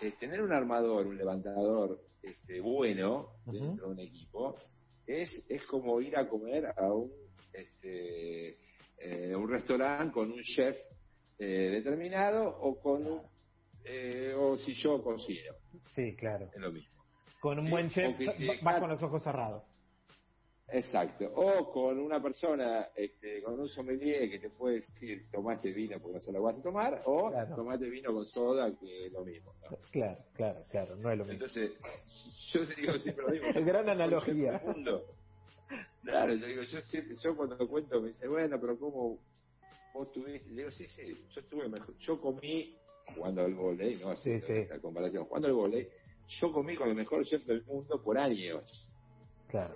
Eh, tener un armador, un levantador este, bueno dentro de un equipo es, es como ir a comer a un, este, eh, un restaurante con un chef eh, determinado o con un, eh, o si yo cocino. Sí, claro. Es lo mismo. Con un buen chef vas con los ojos cerrados. Exacto. O con una persona, este, con un sommelier que te puede decir, tomate vino porque no se lo vas a tomar, o tomate vino con soda, que es lo mismo. Claro, claro, claro, no es lo mismo. Entonces, yo digo siempre lo mismo. Gran analogía. Claro, yo digo, yo siempre, yo cuando cuento me dice, bueno, pero ¿cómo vos tuviste? Le digo, sí, sí, yo estuve mejor. Yo comí, jugando al volei, ¿no? Así, sí, comparación, jugando al volei, yo comí con el mejor chef del mundo por años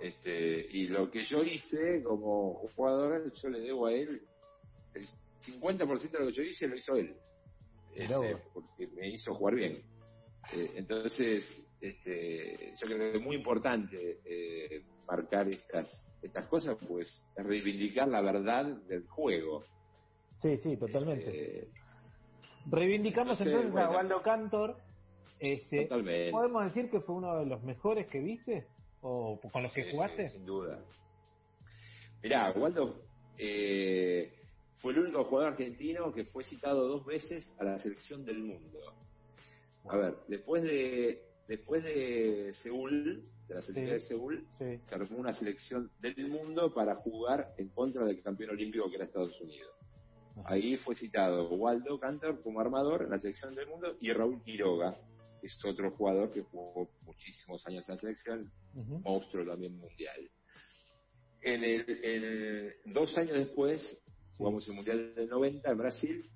este, y lo que yo hice como jugador, yo le debo a él el 50% de lo que yo hice lo hizo él. Este, porque me hizo jugar bien. Eh, entonces, este, yo creo que es muy importante eh, marcar estas, estas cosas, pues reivindicar la verdad del juego. Sí, sí, totalmente. Eh, Reivindicamos entonces, a Waldo Cantor. Este, ¿Podemos decir que fue uno de los mejores que viste? o con los que jugaste? sin duda. Mirá, Waldo eh, fue el único jugador argentino que fue citado dos veces a la selección del mundo. A ver, después de después de Seúl, de la selección de Seúl, se armó una selección del mundo para jugar en contra del campeón olímpico que era Estados Unidos. Ahí fue citado Waldo Cantor como armador en la selección del mundo y Raúl Quiroga, es otro jugador que jugó muchísimos años en la selección, monstruo también mundial. En el, dos años después, jugamos el Mundial del 90 en Brasil,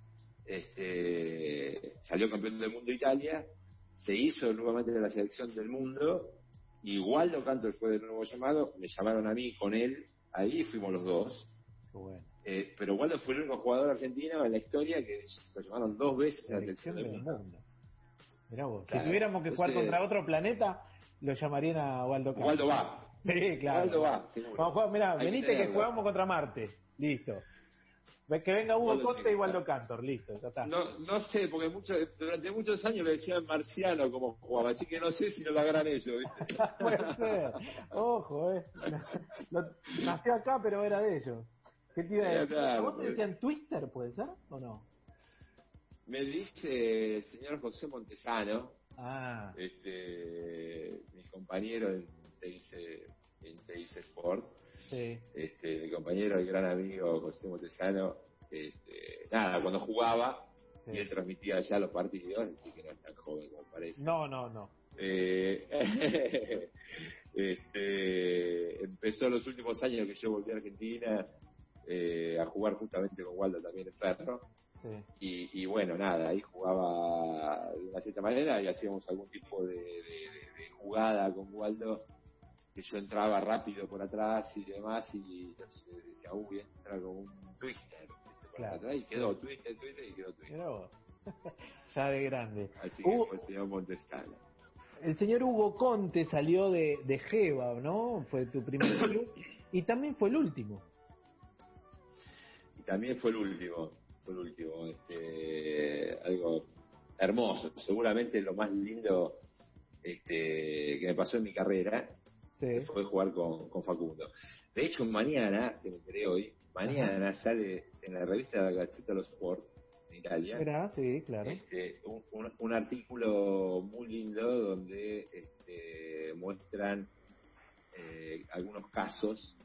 este, salió campeón del mundo Italia, se hizo nuevamente de la selección del mundo, igual Waldo Cantor fue de nuevo llamado, me llamaron a mí con él, ahí fuimos los dos. Eh, pero Waldo fue el único jugador argentino en la historia que lo llamaron dos veces a la selección del mundo si tuviéramos que jugar contra otro planeta, lo llamarían a Waldo Cantor. Waldo va. Sí, claro. Waldo va, Vamos a jugar, mirá, venite que jugamos contra Marte. Listo. Que venga Hugo Costa y Waldo Cantor, listo, No, no sé, porque mucho, durante muchos años le decían marciano como jugaba, así que no sé si lo agarran ellos, ¿viste? Puede ser. Ojo, eh. nació acá, pero era de ellos. ¿Qué te iba a decir? ¿Vos te decían Twister, puede ser? ¿O no? Me dice el señor José Montesano, ah. este, mi compañero en Teis, en Sport, este, mi compañero y gran amigo José Montesano, este, nada, cuando jugaba, y él transmitía ya los partidos, así que no es tan joven como parece. No, no, no. Eh, este, empezó los últimos años que yo volví a Argentina eh, a jugar justamente con Waldo también en Ferro. Y, bueno, nada, ahí jugaba de una cierta manera y hacíamos algún tipo de, jugada con Waldo que yo entraba rápido por atrás y demás y decía, uy, entra como un twister y quedó twister, twister y quedó twister. ya de grande. Así que fue el señor Montescala. El señor Hugo Conte salió de, de Geva, ¿no? Fue tu primer club y también fue el último. Y también fue el último por último, este, algo hermoso, seguramente lo más lindo este, que me pasó en mi carrera fue jugar con, Facundo. De hecho, mañana, que me enteré hoy, mañana sale en la revista de los Sport en Italia. Era, sí, claro. Este, un, artículo muy lindo donde este, muestran eh, algunos casos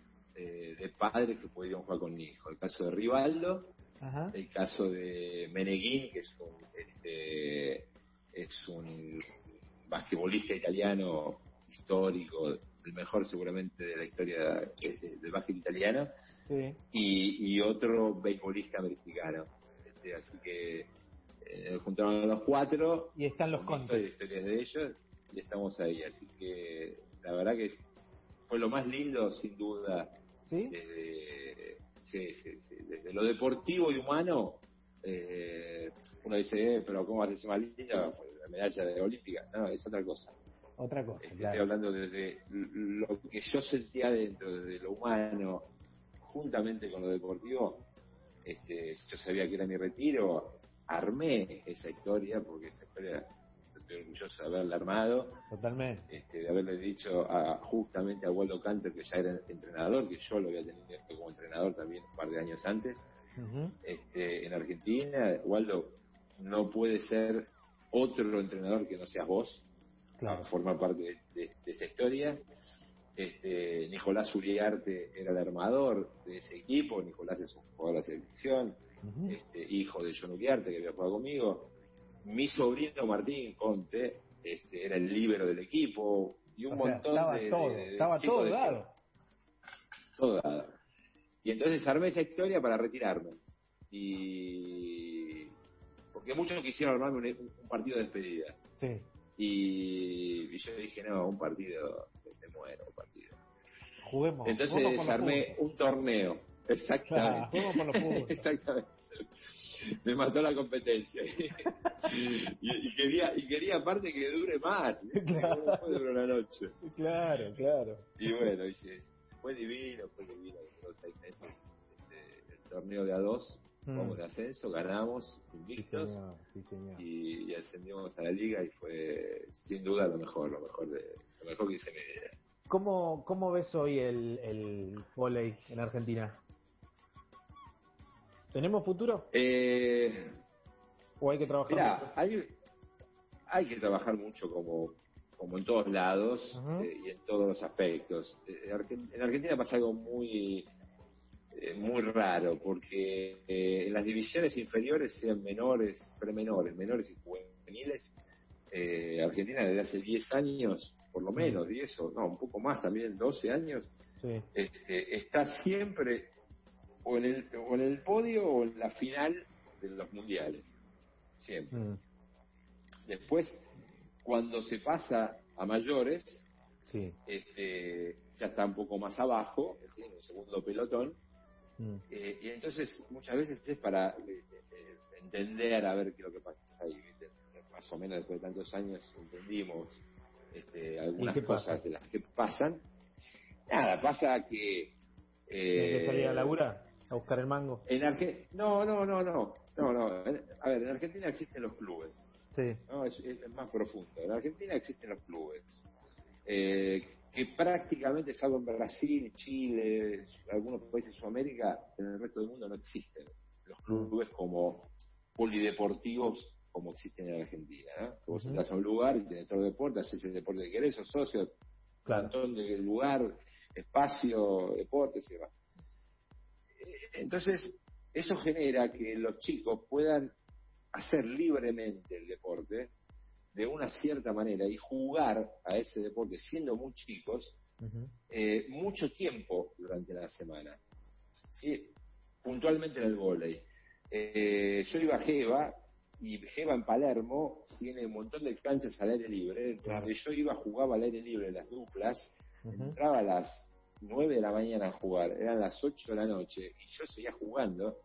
de padres que pudieron jugar con hijo. El caso de Rivaldo, el caso de Meneghín, que es un, este, es un basquetbolista italiano histórico, el mejor seguramente de la historia del básquet italiano, y, otro beisbolista americano. Este, así que eh, juntaron a los cuatro. Y están los contos. historias de ellos, y estamos ahí. Así que la verdad que fue lo más lindo, sin duda. ¿Sí? Desde, lo deportivo y humano, eh, uno dice, eh, pero ¿cómo haces más linda? La medalla de olímpica. No, es otra cosa. Otra cosa. Estoy hablando desde lo que yo sentía dentro, desde lo humano, juntamente con lo deportivo. Este, yo sabía que era mi retiro, armé esa historia, porque esa historia estoy orgulloso de haberla armado. Totalmente. Este, de haberle dicho a, justamente a Waldo Canter, que ya era entrenador, que yo lo había tenido como entrenador también un par de años antes, este, en Argentina. Waldo, no puede ser otro entrenador que no seas vos claro. formar parte de, esta historia. Este, Nicolás Uriarte era el armador de ese equipo, Nicolás es un jugador de la selección, este, hijo de John Uriarte que había jugado conmigo. Mi sobrino Martín Conte este, era el líbero del equipo y un montón estaba de, todo, estaba todo dado. Todo dado. Y entonces armé esa historia para retirarme. Y porque muchos quisieron armarme un, un partido de despedida. Sí. Y, yo dije, no, un partido, me muero, un partido. Juguemos. Entonces armé un torneo. Exactamente. Exactamente. Me mató la competencia. y, quería, y quería aparte que dure más. Claro. No puede una noche. Claro, claro. Y bueno, fue divino, fue divino. Los seis meses, este, el torneo de a dos Vamos mm. de ascenso, ganamos, invictos, Y, ascendimos a la liga y fue sin duda lo mejor, lo mejor de lo mejor que hice en mi vida. ¿Cómo, ¿Cómo ves hoy el, el volei en Argentina? ¿Tenemos futuro? Eh, ¿O hay que trabajar mucho? Hay, hay que trabajar mucho como, como en todos lados eh, y en todos los aspectos. Eh, en Argentina pasa algo muy eh, muy raro, porque en las divisiones inferiores, sean menores, premenores, menores y juveniles, eh, Argentina desde hace 10 años, por lo menos 10 o no, un poco más también, 12 años, este, está siempre o en, el, o en el podio o en la final de los mundiales. Siempre. Mm. Después, cuando se pasa a mayores, este, ya está un poco más abajo, en el segundo pelotón, Mm. Eh, y entonces muchas veces es para eh, eh, entender a ver qué es lo que pasa ahí. Más o menos después de tantos años entendimos este, algunas cosas de las que pasan. Nada, pasa que... Eh, que salir a labura? ¿A buscar el mango? En no, no, no, no. No, no. A ver, en Argentina existen los clubes. Sí. ¿no? Es, es, más profundo. En Argentina existen los clubes. Eh, que prácticamente, salvo en Brasil, Chile, algunos países de Sudamérica, en el resto del mundo no existen los clubes como polideportivos como existen en Argentina. ¿no? Vos entras a un lugar y tenés todo deporte, haces el deporte que querés, sos socio, claro. un montón de lugar, espacio, deportes y demás. Entonces, eso genera que los chicos puedan hacer libremente el deporte de una cierta manera y jugar a ese deporte siendo muy chicos eh, mucho tiempo durante la semana. ¿sí? Puntualmente en el volei. Eh, yo iba a Jeva y Jeva en Palermo tiene un montón de canchas al aire libre. Donde yo iba, jugaba al aire libre en las duplas, entraba a las 9 de la mañana a jugar, eran las 8 de la noche y yo seguía jugando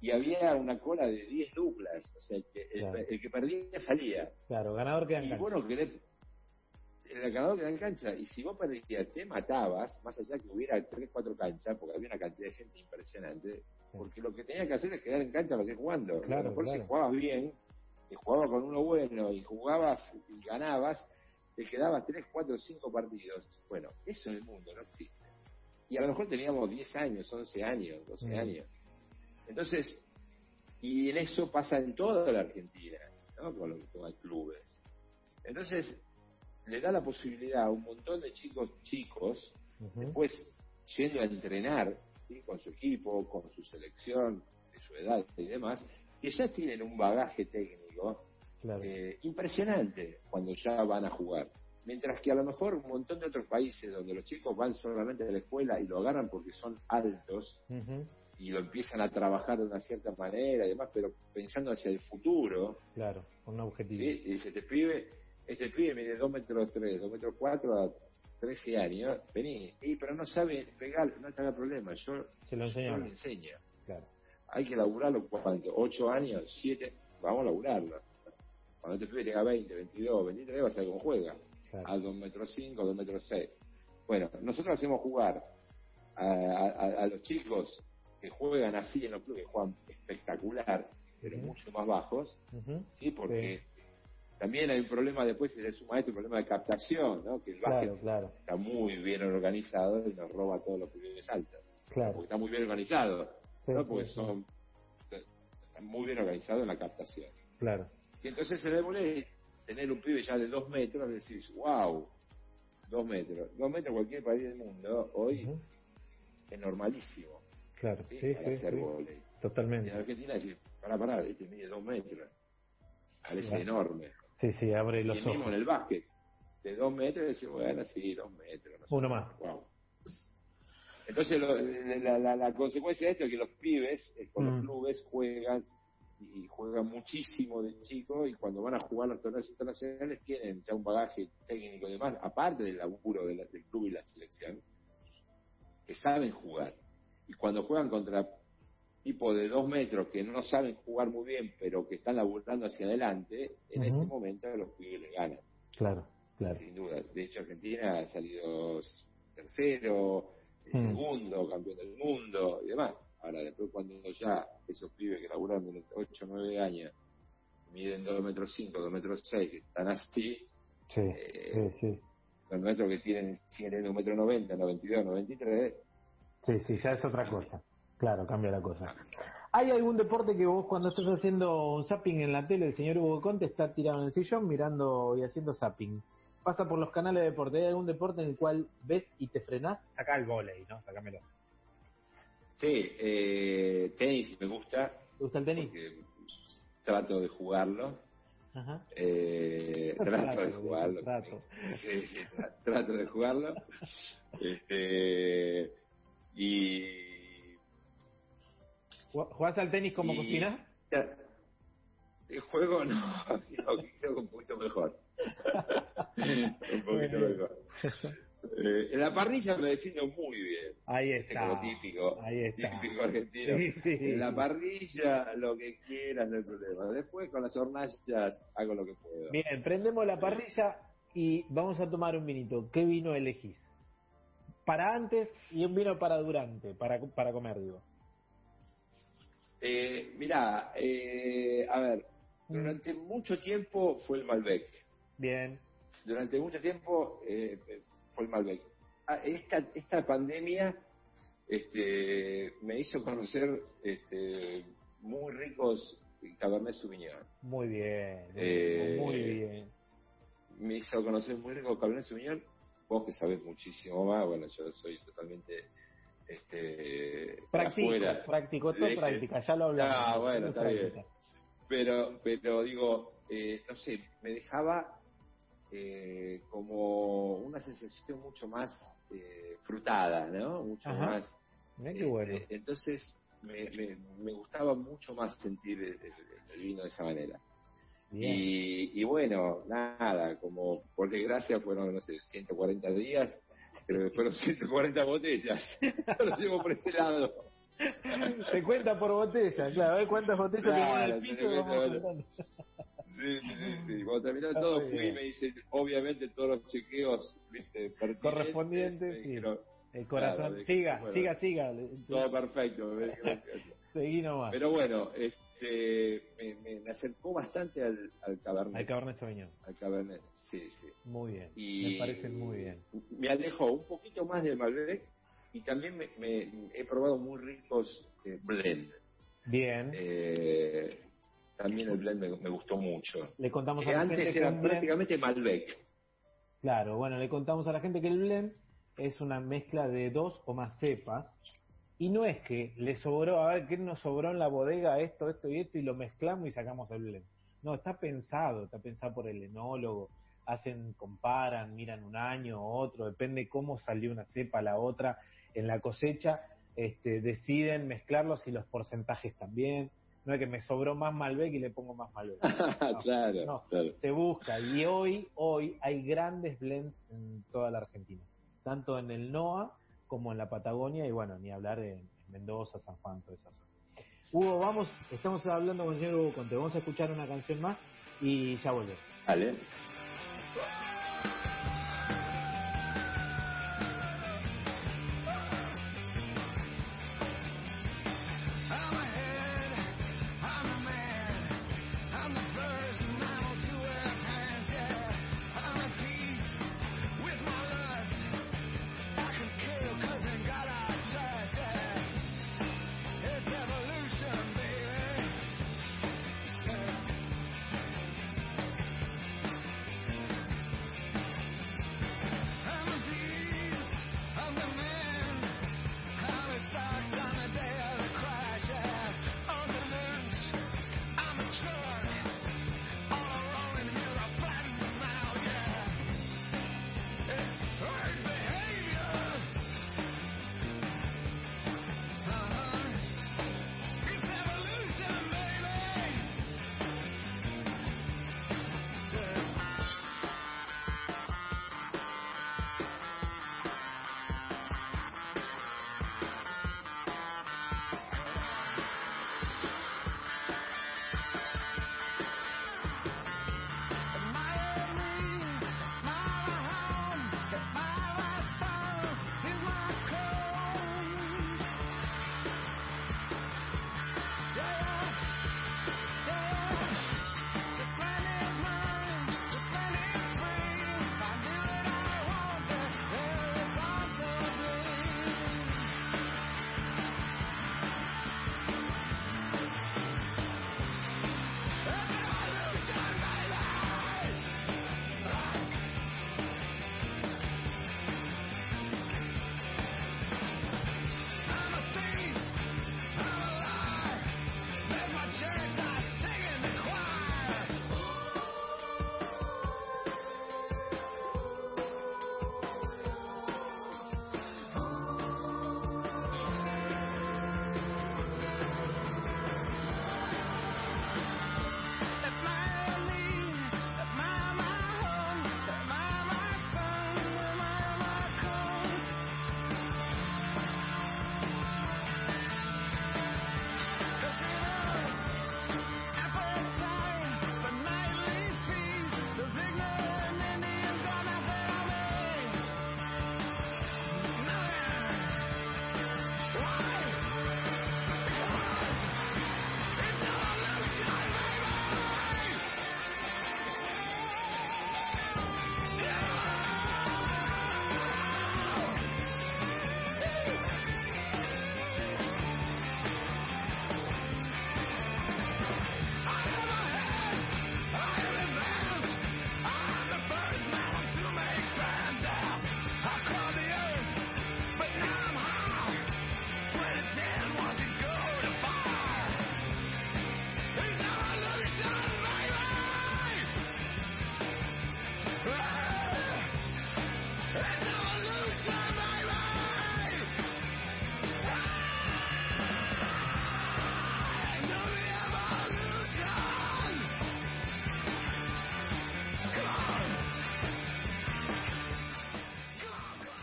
y había una cola de 10 duplas, o sea, el, que perdía salía. Claro, ganador queda en cancha. bueno, el ganador queda en cancha, y si vos perdías, te matabas, más allá que hubiera 3, 4 canchas, porque había una cantidad de gente impresionante, porque lo que tenía que hacer es quedar en cancha para seguir jugando. Claro, a lo mejor si jugabas bien, y jugabas con uno bueno, y jugabas y ganabas, te quedabas 3, 4, 5 partidos. Bueno, eso en el mundo no existe. Y a lo mejor teníamos 10 años, 11 años, 12 mm. años entonces, Y en eso pasa en toda la Argentina, ¿no? Con los con clubes. Entonces, le da la posibilidad a un montón de chicos chicos, después yendo a entrenar ¿sí? con su equipo, con su selección, de su edad y demás, que ya tienen un bagaje técnico eh, impresionante cuando ya van a jugar. Mientras que a lo mejor un montón de otros países donde los chicos van solamente a la escuela y lo agarran porque son altos y lo empiezan a trabajar de una cierta manera y demás, pero pensando hacia el futuro. Claro, con un objetivo. ¿sí? Y dice, este pibe, este pibe mide 2 metros 3, 2 metros 4 a 13 años, vení, y, pero no sabe pegar, no está el problema, yo, Se lo enseño. yo le enseño. Claro. Hay que laburarlo, ¿cuánto? 8 años, 7, vamos a laburarlo. Cuando este pibe tenga 20, 22, 23, va a saber cómo juega. Claro. A 2 metros 5, 2 metros 6. Bueno, nosotros hacemos jugar a, a- a los chicos que juegan así en los clubes, que juegan espectacular, pero mucho más bajos. ¿sí? Porque también hay un problema después, si le suma esto, un problema de captación, ¿no? Que el básquet Claro, claro, está muy bien organizado y nos roba todos los pibes altos. claro. Porque está muy bien organizado, Sí, ¿no? Porque son están muy bien organizados en la captación. Claro. Y entonces se le tener un pibe ya de dos metros, decís, wow, dos metros. Dos metros cualquier país del mundo hoy es normalísimo, Claro, ¿sí? sí, Para sí, hacer sí. volei. Y en Totalmente. Argentina decís, pará, pará, este mide dos metros. Parece Claro. enorme. Sí, sí, abre Y los mismo ojos. en el básquet, de dos metros, decimos, bueno, sí, dos metros. no sé. Uno más. Wow. Entonces, lo- la, la- la consecuencia de esto es que los pibes eh, con Mm. los clubes juegan y juegan muchísimo de chico y cuando van a jugar los torneos internacionales tienen ya un bagaje técnico y demás, aparte del laburo de la- del club y la selección, que saben jugar. Y cuando juegan contra tipos de dos metros que no saben jugar muy bien, pero que están laburando hacia adelante, en ese momento los pibes le ganan Claro, claro. sin duda. De hecho, Argentina ha salido tercero, Mm. segundo, campeón del mundo y demás. Ahora, después cuando ya esos pibes que laburan de 8 o 9 años miden 2 metros 5, 2 metros 6, que están así, Sí, Eh, sí, sí. los nuestros que tienen, siguen teniendo 1 metro 90, 92, 93, Sí, sí, ya es otra cosa. Claro, cambia la cosa. ¿Hay algún deporte que vos cuando estás haciendo un zapping en la tele, el señor Hugo Conte está tirado en el sillón mirando y haciendo zapping? Pasa por los canales de deporte. ¿Hay algún deporte en el cual ves y te frenás? Sacá el volei, ¿no? Sacámelo. Sí, eh, tenis me gusta, ¿Te gusta el tenis? trato de jugarlo. Ajá. Eh, trato de jugarlo. trato. Sí, sí, tra- trato de jugarlo. Este, y ¿Ju- ¿Jugás al tenis como cocinas? el juego no, no, creo que un poquito mejor. un poquito mejor. Eh, en la parrilla me defino muy bien. Ahí Este está. como típico, Ahí está. típico argentino. Sí, sí. En la parrilla, lo que quieras, no hay problema. Después con las hornallas hago lo que puedo. Bien, prendemos la parrilla y vamos a tomar un vinito. ¿Qué vino elegís? Para antes y un vino para durante, para, para comer, digo. Eh, mirá, eh, a ver, Mm. durante mucho tiempo fue el Malbec. Bien. Durante mucho tiempo eh, el Malbec. Ah, Esta, esta pandemia este, me hizo conocer este, muy ricos Cabernet Sauvignon. Muy bien. Eh, muy bien. Me hizo conocer muy ricos Cabernet Sauvignon. Vos que sabés muchísimo más, bueno, yo soy totalmente este, Practico, afuera. practico, todo práctica, ya lo hablamos. Ah, bueno, está bien. pero pero digo eh, no sé me dejaba eh, como una sensación mucho más eh, frutada no mucho Ajá. más Mirá qué este, bueno. entonces me, me, me gustaba mucho más sentir el, vino de esa manera y, y bueno nada como por desgracia fueron no sé 140 días pero fueron 140 botellas lo llevo por ese lado Se cuenta por botella, claro. A ver cuántas botellas Claro, en el piso vamos. Sí, sí, sí, sí. Cuando terminó Está todo fui y me hice, obviamente, todos los chequeos ¿viste? Correspondientes, me sí. dijeron, El corazón. Claro, siga, bueno. siga, siga. todo perfecto. Seguí nomás. Pero bueno, este, me, me, me acercó bastante al, al Cabernet. Al Cabernet Sauvignon. al Cabernet, sí, sí. Muy bien. Y Me parece muy bien. Me alejó un poquito más del Malbec y también me, me- he probado muy ricos eh, blend. Bien. Eh, también el blend me, gustó mucho. Le contamos a la antes gente era prácticamente Malbec. Claro, bueno, le contamos a la gente que el blend es una mezcla de dos o más cepas. Y no es que le sobró, a ver, ¿qué nos sobró en la bodega esto, esto y esto? Y lo mezclamos y sacamos el blend. No, está pensado, está pensado por el enólogo. Hacen, comparan, miran un año o otro, depende cómo salió una cepa a la otra en la cosecha. Este, deciden mezclarlos y los porcentajes también no es que me sobró más Malbec y le pongo más Malbec. claro, Se busca y hoy, hoy hay grandes blends en toda la Argentina, tanto en el NOA como en la Patagonia y bueno, ni hablar de Mendoza, San Juan, toda esa zona. Hugo, vamos, estamos hablando con el señor Hugo Conte, vamos a escuchar una canción más y ya volvemos. Vale.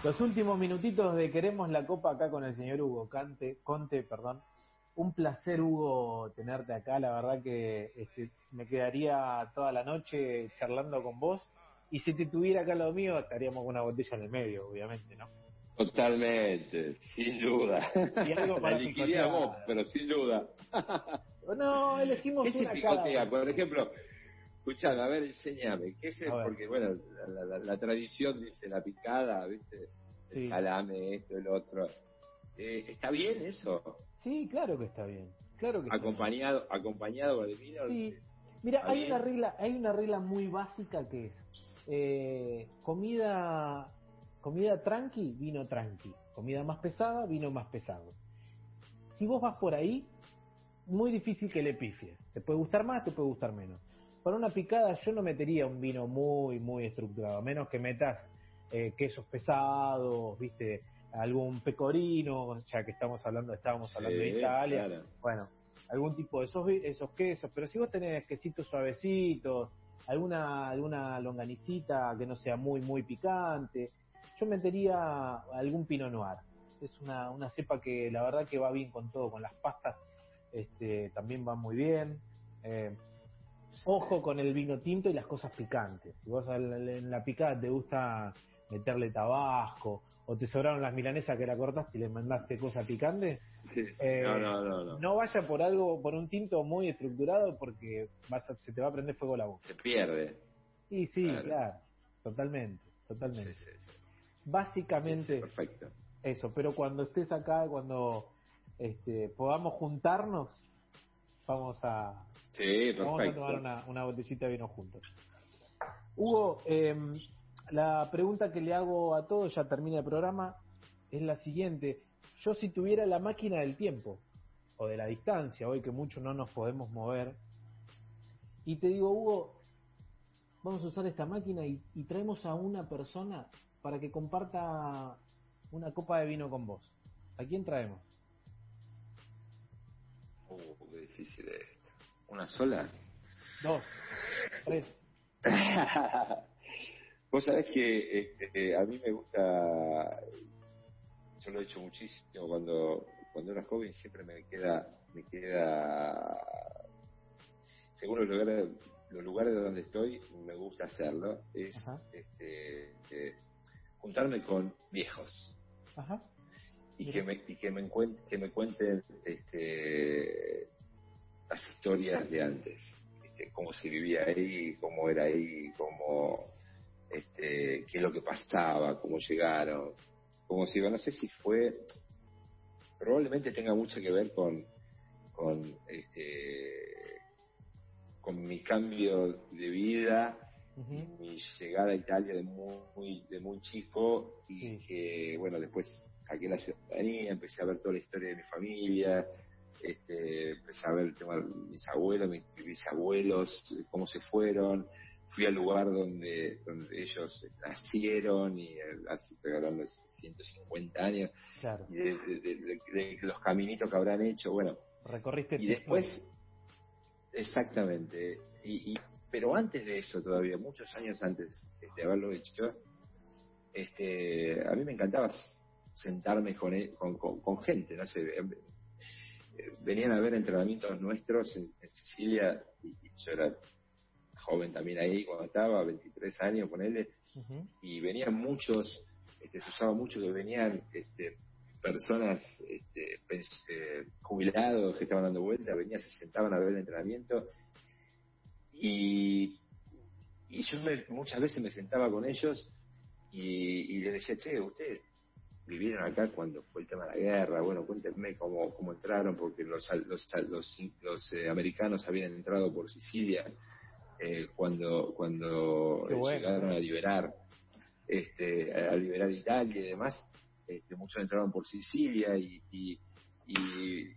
Los últimos minutitos de Queremos la Copa acá con el señor Hugo Cante, Conte, perdón. Un placer, Hugo, tenerte acá. La verdad que este, me quedaría toda la noche charlando con vos. Y si te tuviera acá lo mío, estaríamos con una botella en el medio, obviamente, ¿no? Totalmente, sin duda. Y algo para la vos, pero sin duda. no, elegimos ¿Qué una cada... Por ejemplo, Escuchad, a ver, enséñame. ¿Qué es? Porque, bueno, la, tradición dice la picada, ¿viste? El salame, esto, el otro. Eh, ¿Está bien eso? Sí, claro que está bien. claro que acompañado, sí. acompañado con el vino. Sí. Mira, hay una regla, hay una regla muy básica que es eh, comida, comida tranqui, vino tranqui, comida más pesada, vino más pesado. Si vos vas por ahí, muy difícil que le pifies. Te puede gustar más, te puede gustar menos. Para una picada yo no metería un vino muy, muy estructurado, a menos que metas eh, quesos pesados, viste, algún pecorino, ya que estamos hablando, estábamos hablando de Italia. Bueno, algún tipo de esos, esos quesos, pero si vos tenés quesitos suavecitos, alguna, alguna longanicita que no sea muy, muy picante, yo metería algún Pinot Noir. Es una, una cepa que la verdad que va bien con todo, con las pastas este, también va muy bien. Eh, ojo con el vino tinto y las cosas picantes. Si vos en la picada te gusta meterle tabasco o te sobraron las milanesas que la cortaste y le mandaste cosas picantes, eh, no, no, no, no, no. vaya por algo, por un tinto muy estructurado porque vas se te va a prender fuego la boca. Se pierde. Y sí, claro, totalmente, totalmente. Básicamente, perfecto. eso, pero cuando estés acá, cuando este, podamos juntarnos, vamos a, sí, vamos a tomar una, una, botellita de vino juntos. Hugo, eh, la pregunta que le hago a todos, ya termina el programa, es la siguiente. Yo si tuviera la máquina del tiempo, o de la distancia, hoy que mucho no nos podemos mover, y te digo, Hugo, vamos a usar esta máquina y, y traemos a una persona para que comparta una copa de vino con vos. ¿A quién traemos? Uh, qué difícil es. ¿Una sola? Dos, tres. Vos sabés que este, a mí me gusta, yo lo he hecho muchísimo cuando cuando era joven siempre me queda me queda según los lugares los lugares donde estoy me gusta hacerlo es este, eh, juntarme con viejos Ajá. y que me y que me que me cuenten este las historias de antes este, cómo se vivía ahí cómo era ahí cómo este, qué es lo que pasaba, cómo llegaron, cómo se iba. No sé si fue, probablemente tenga mucho que ver con, con, este, con mi cambio de vida, mi llegada a Italia de muy, de muy chico y que, bueno, después saqué la ciudadanía, empecé a ver toda la historia de mi familia, este, empecé a ver el tema de mis abuelos, mis bisabuelos, cómo se fueron, fui al lugar donde, donde ellos nacieron y hace estoy hablando de 150 años. Y de, los caminitos que habrán hecho bueno. Recorriste y después exactamente. Y, pero antes de eso todavía muchos años antes de haberlo hecho este a mí me encantaba sentarme con, e, con, con, gente no sé eh, venían a ver entrenamientos nuestros en, Sicilia y yo era joven también ahí cuando estaba, 23 años, ponele, y venían muchos, este, se usaba mucho que venían este, personas este, eh, jubilados que estaban dando vueltas, venían, se sentaban a ver el entrenamiento, y, y yo muchas veces me sentaba con ellos y, y les decía, che, ustedes vivieron acá cuando fue el tema de la guerra, bueno, cuéntenme cómo, cómo entraron, porque los, los, los, los eh, americanos habían entrado por Sicilia eh, cuando cuando llegaron a liberar este, a liberar Italia y demás, este, muchos entraron por Sicilia y, y,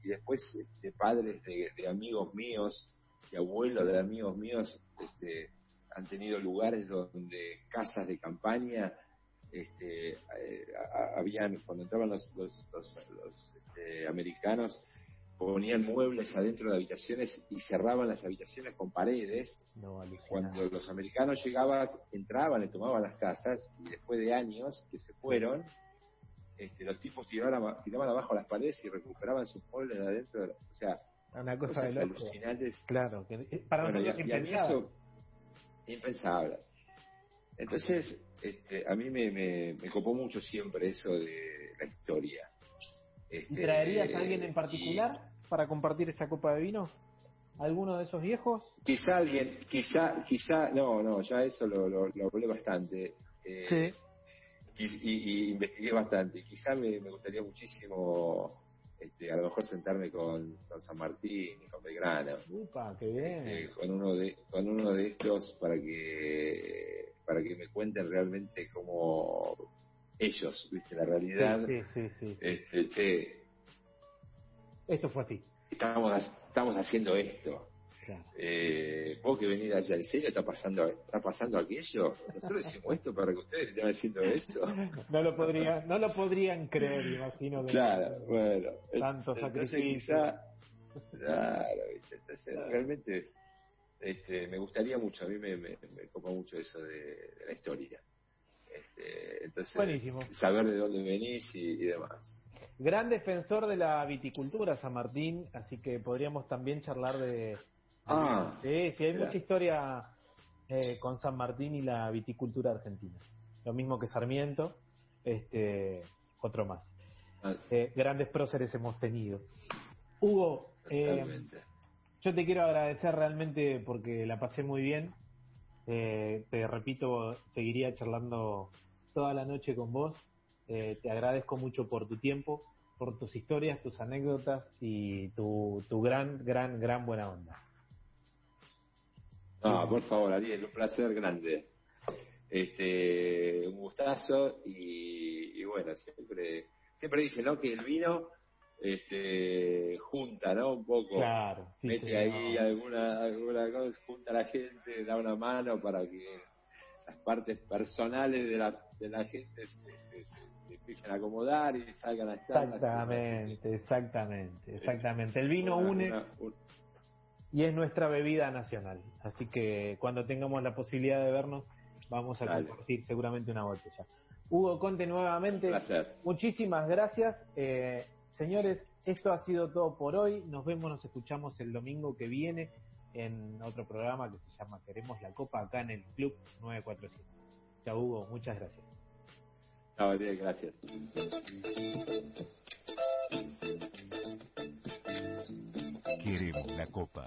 después este, padres de, amigos míos y abuelos de amigos míos este, han tenido lugares donde casas de campaña este, eh, habían cuando entraban los, los, los, este, americanos ponían muebles adentro de habitaciones y cerraban las habitaciones con paredes. Cuando los americanos llegaban, entraban y tomaban las casas y después de años que se fueron, este, los tipos tiraban, tiraban abajo las paredes y recuperaban sus muebles de adentro. o sea, una cosa de alucinantes. Claro, que para nosotros y, a mí eso impensable. Entonces, este, a mí me, me, me copó mucho siempre eso de la historia este, ¿Traerías a alguien en particular para compartir esa copa de vino? ¿Alguno de esos viejos? Quizá alguien, quizá, quizá, no, no, ya eso lo, lo, hablé bastante. Eh, sí. Y, investigué bastante. Quizá me, gustaría muchísimo este, a lo mejor sentarme con, San Martín y con Belgrano. Upa, qué bien. Este, con uno de con uno de estos para que para que me cuenten realmente cómo ellos, viste, la realidad. Sí, sí, sí. Este, che. Esto fue así. Estamos, estamos haciendo esto. Eh, vos que venís allá, ¿en serio está pasando, está pasando aquello? Nosotros decimos esto para que ustedes estén haciendo eso. no lo podrían, no lo podrían creer, imagino. claro, bueno. Tanto sacrificio. claro, entonces realmente este, me gustaría mucho, a mí me, me, copa mucho eso de, la historia. Este, entonces, saber de dónde venís y demás. Gran defensor de la viticultura, San Martín, así que podríamos también charlar de, Ah, sí, sí, hay mucha historia eh, con San Martín y la viticultura argentina. Lo mismo que Sarmiento, este, otro más. Ah. Eh, grandes próceres hemos tenido. Hugo, eh, yo te quiero agradecer realmente porque la pasé muy bien. te repito, seguiría charlando toda la noche con vos. te agradezco mucho por tu tiempo, por tus historias, tus anécdotas y tu, tu gran, gran, gran buena onda. No, por favor, Ariel, un placer grande. Este, un gustazo y, bueno, siempre siempre dice, ¿no? Que el vino este junta, ¿no? Un poco. Claro, mete ahí alguna alguna cosa, junta a la gente, da una mano para que las partes personales de la, de la gente se, se, empiecen a acomodar y salgan a charlas. Exactamente, exactamente, exactamente. El vino une y es nuestra bebida nacional. Así que cuando tengamos la posibilidad de vernos, vamos a compartir seguramente una botella. Hugo Conte nuevamente, muchísimas gracias. Eh, señores, esto ha sido todo por hoy. Nos vemos, nos escuchamos el domingo que viene en otro programa que se llama Queremos la Copa acá en el Club 947. Chao Hugo, muchas gracias. Chao, gracias. Queremos la copa.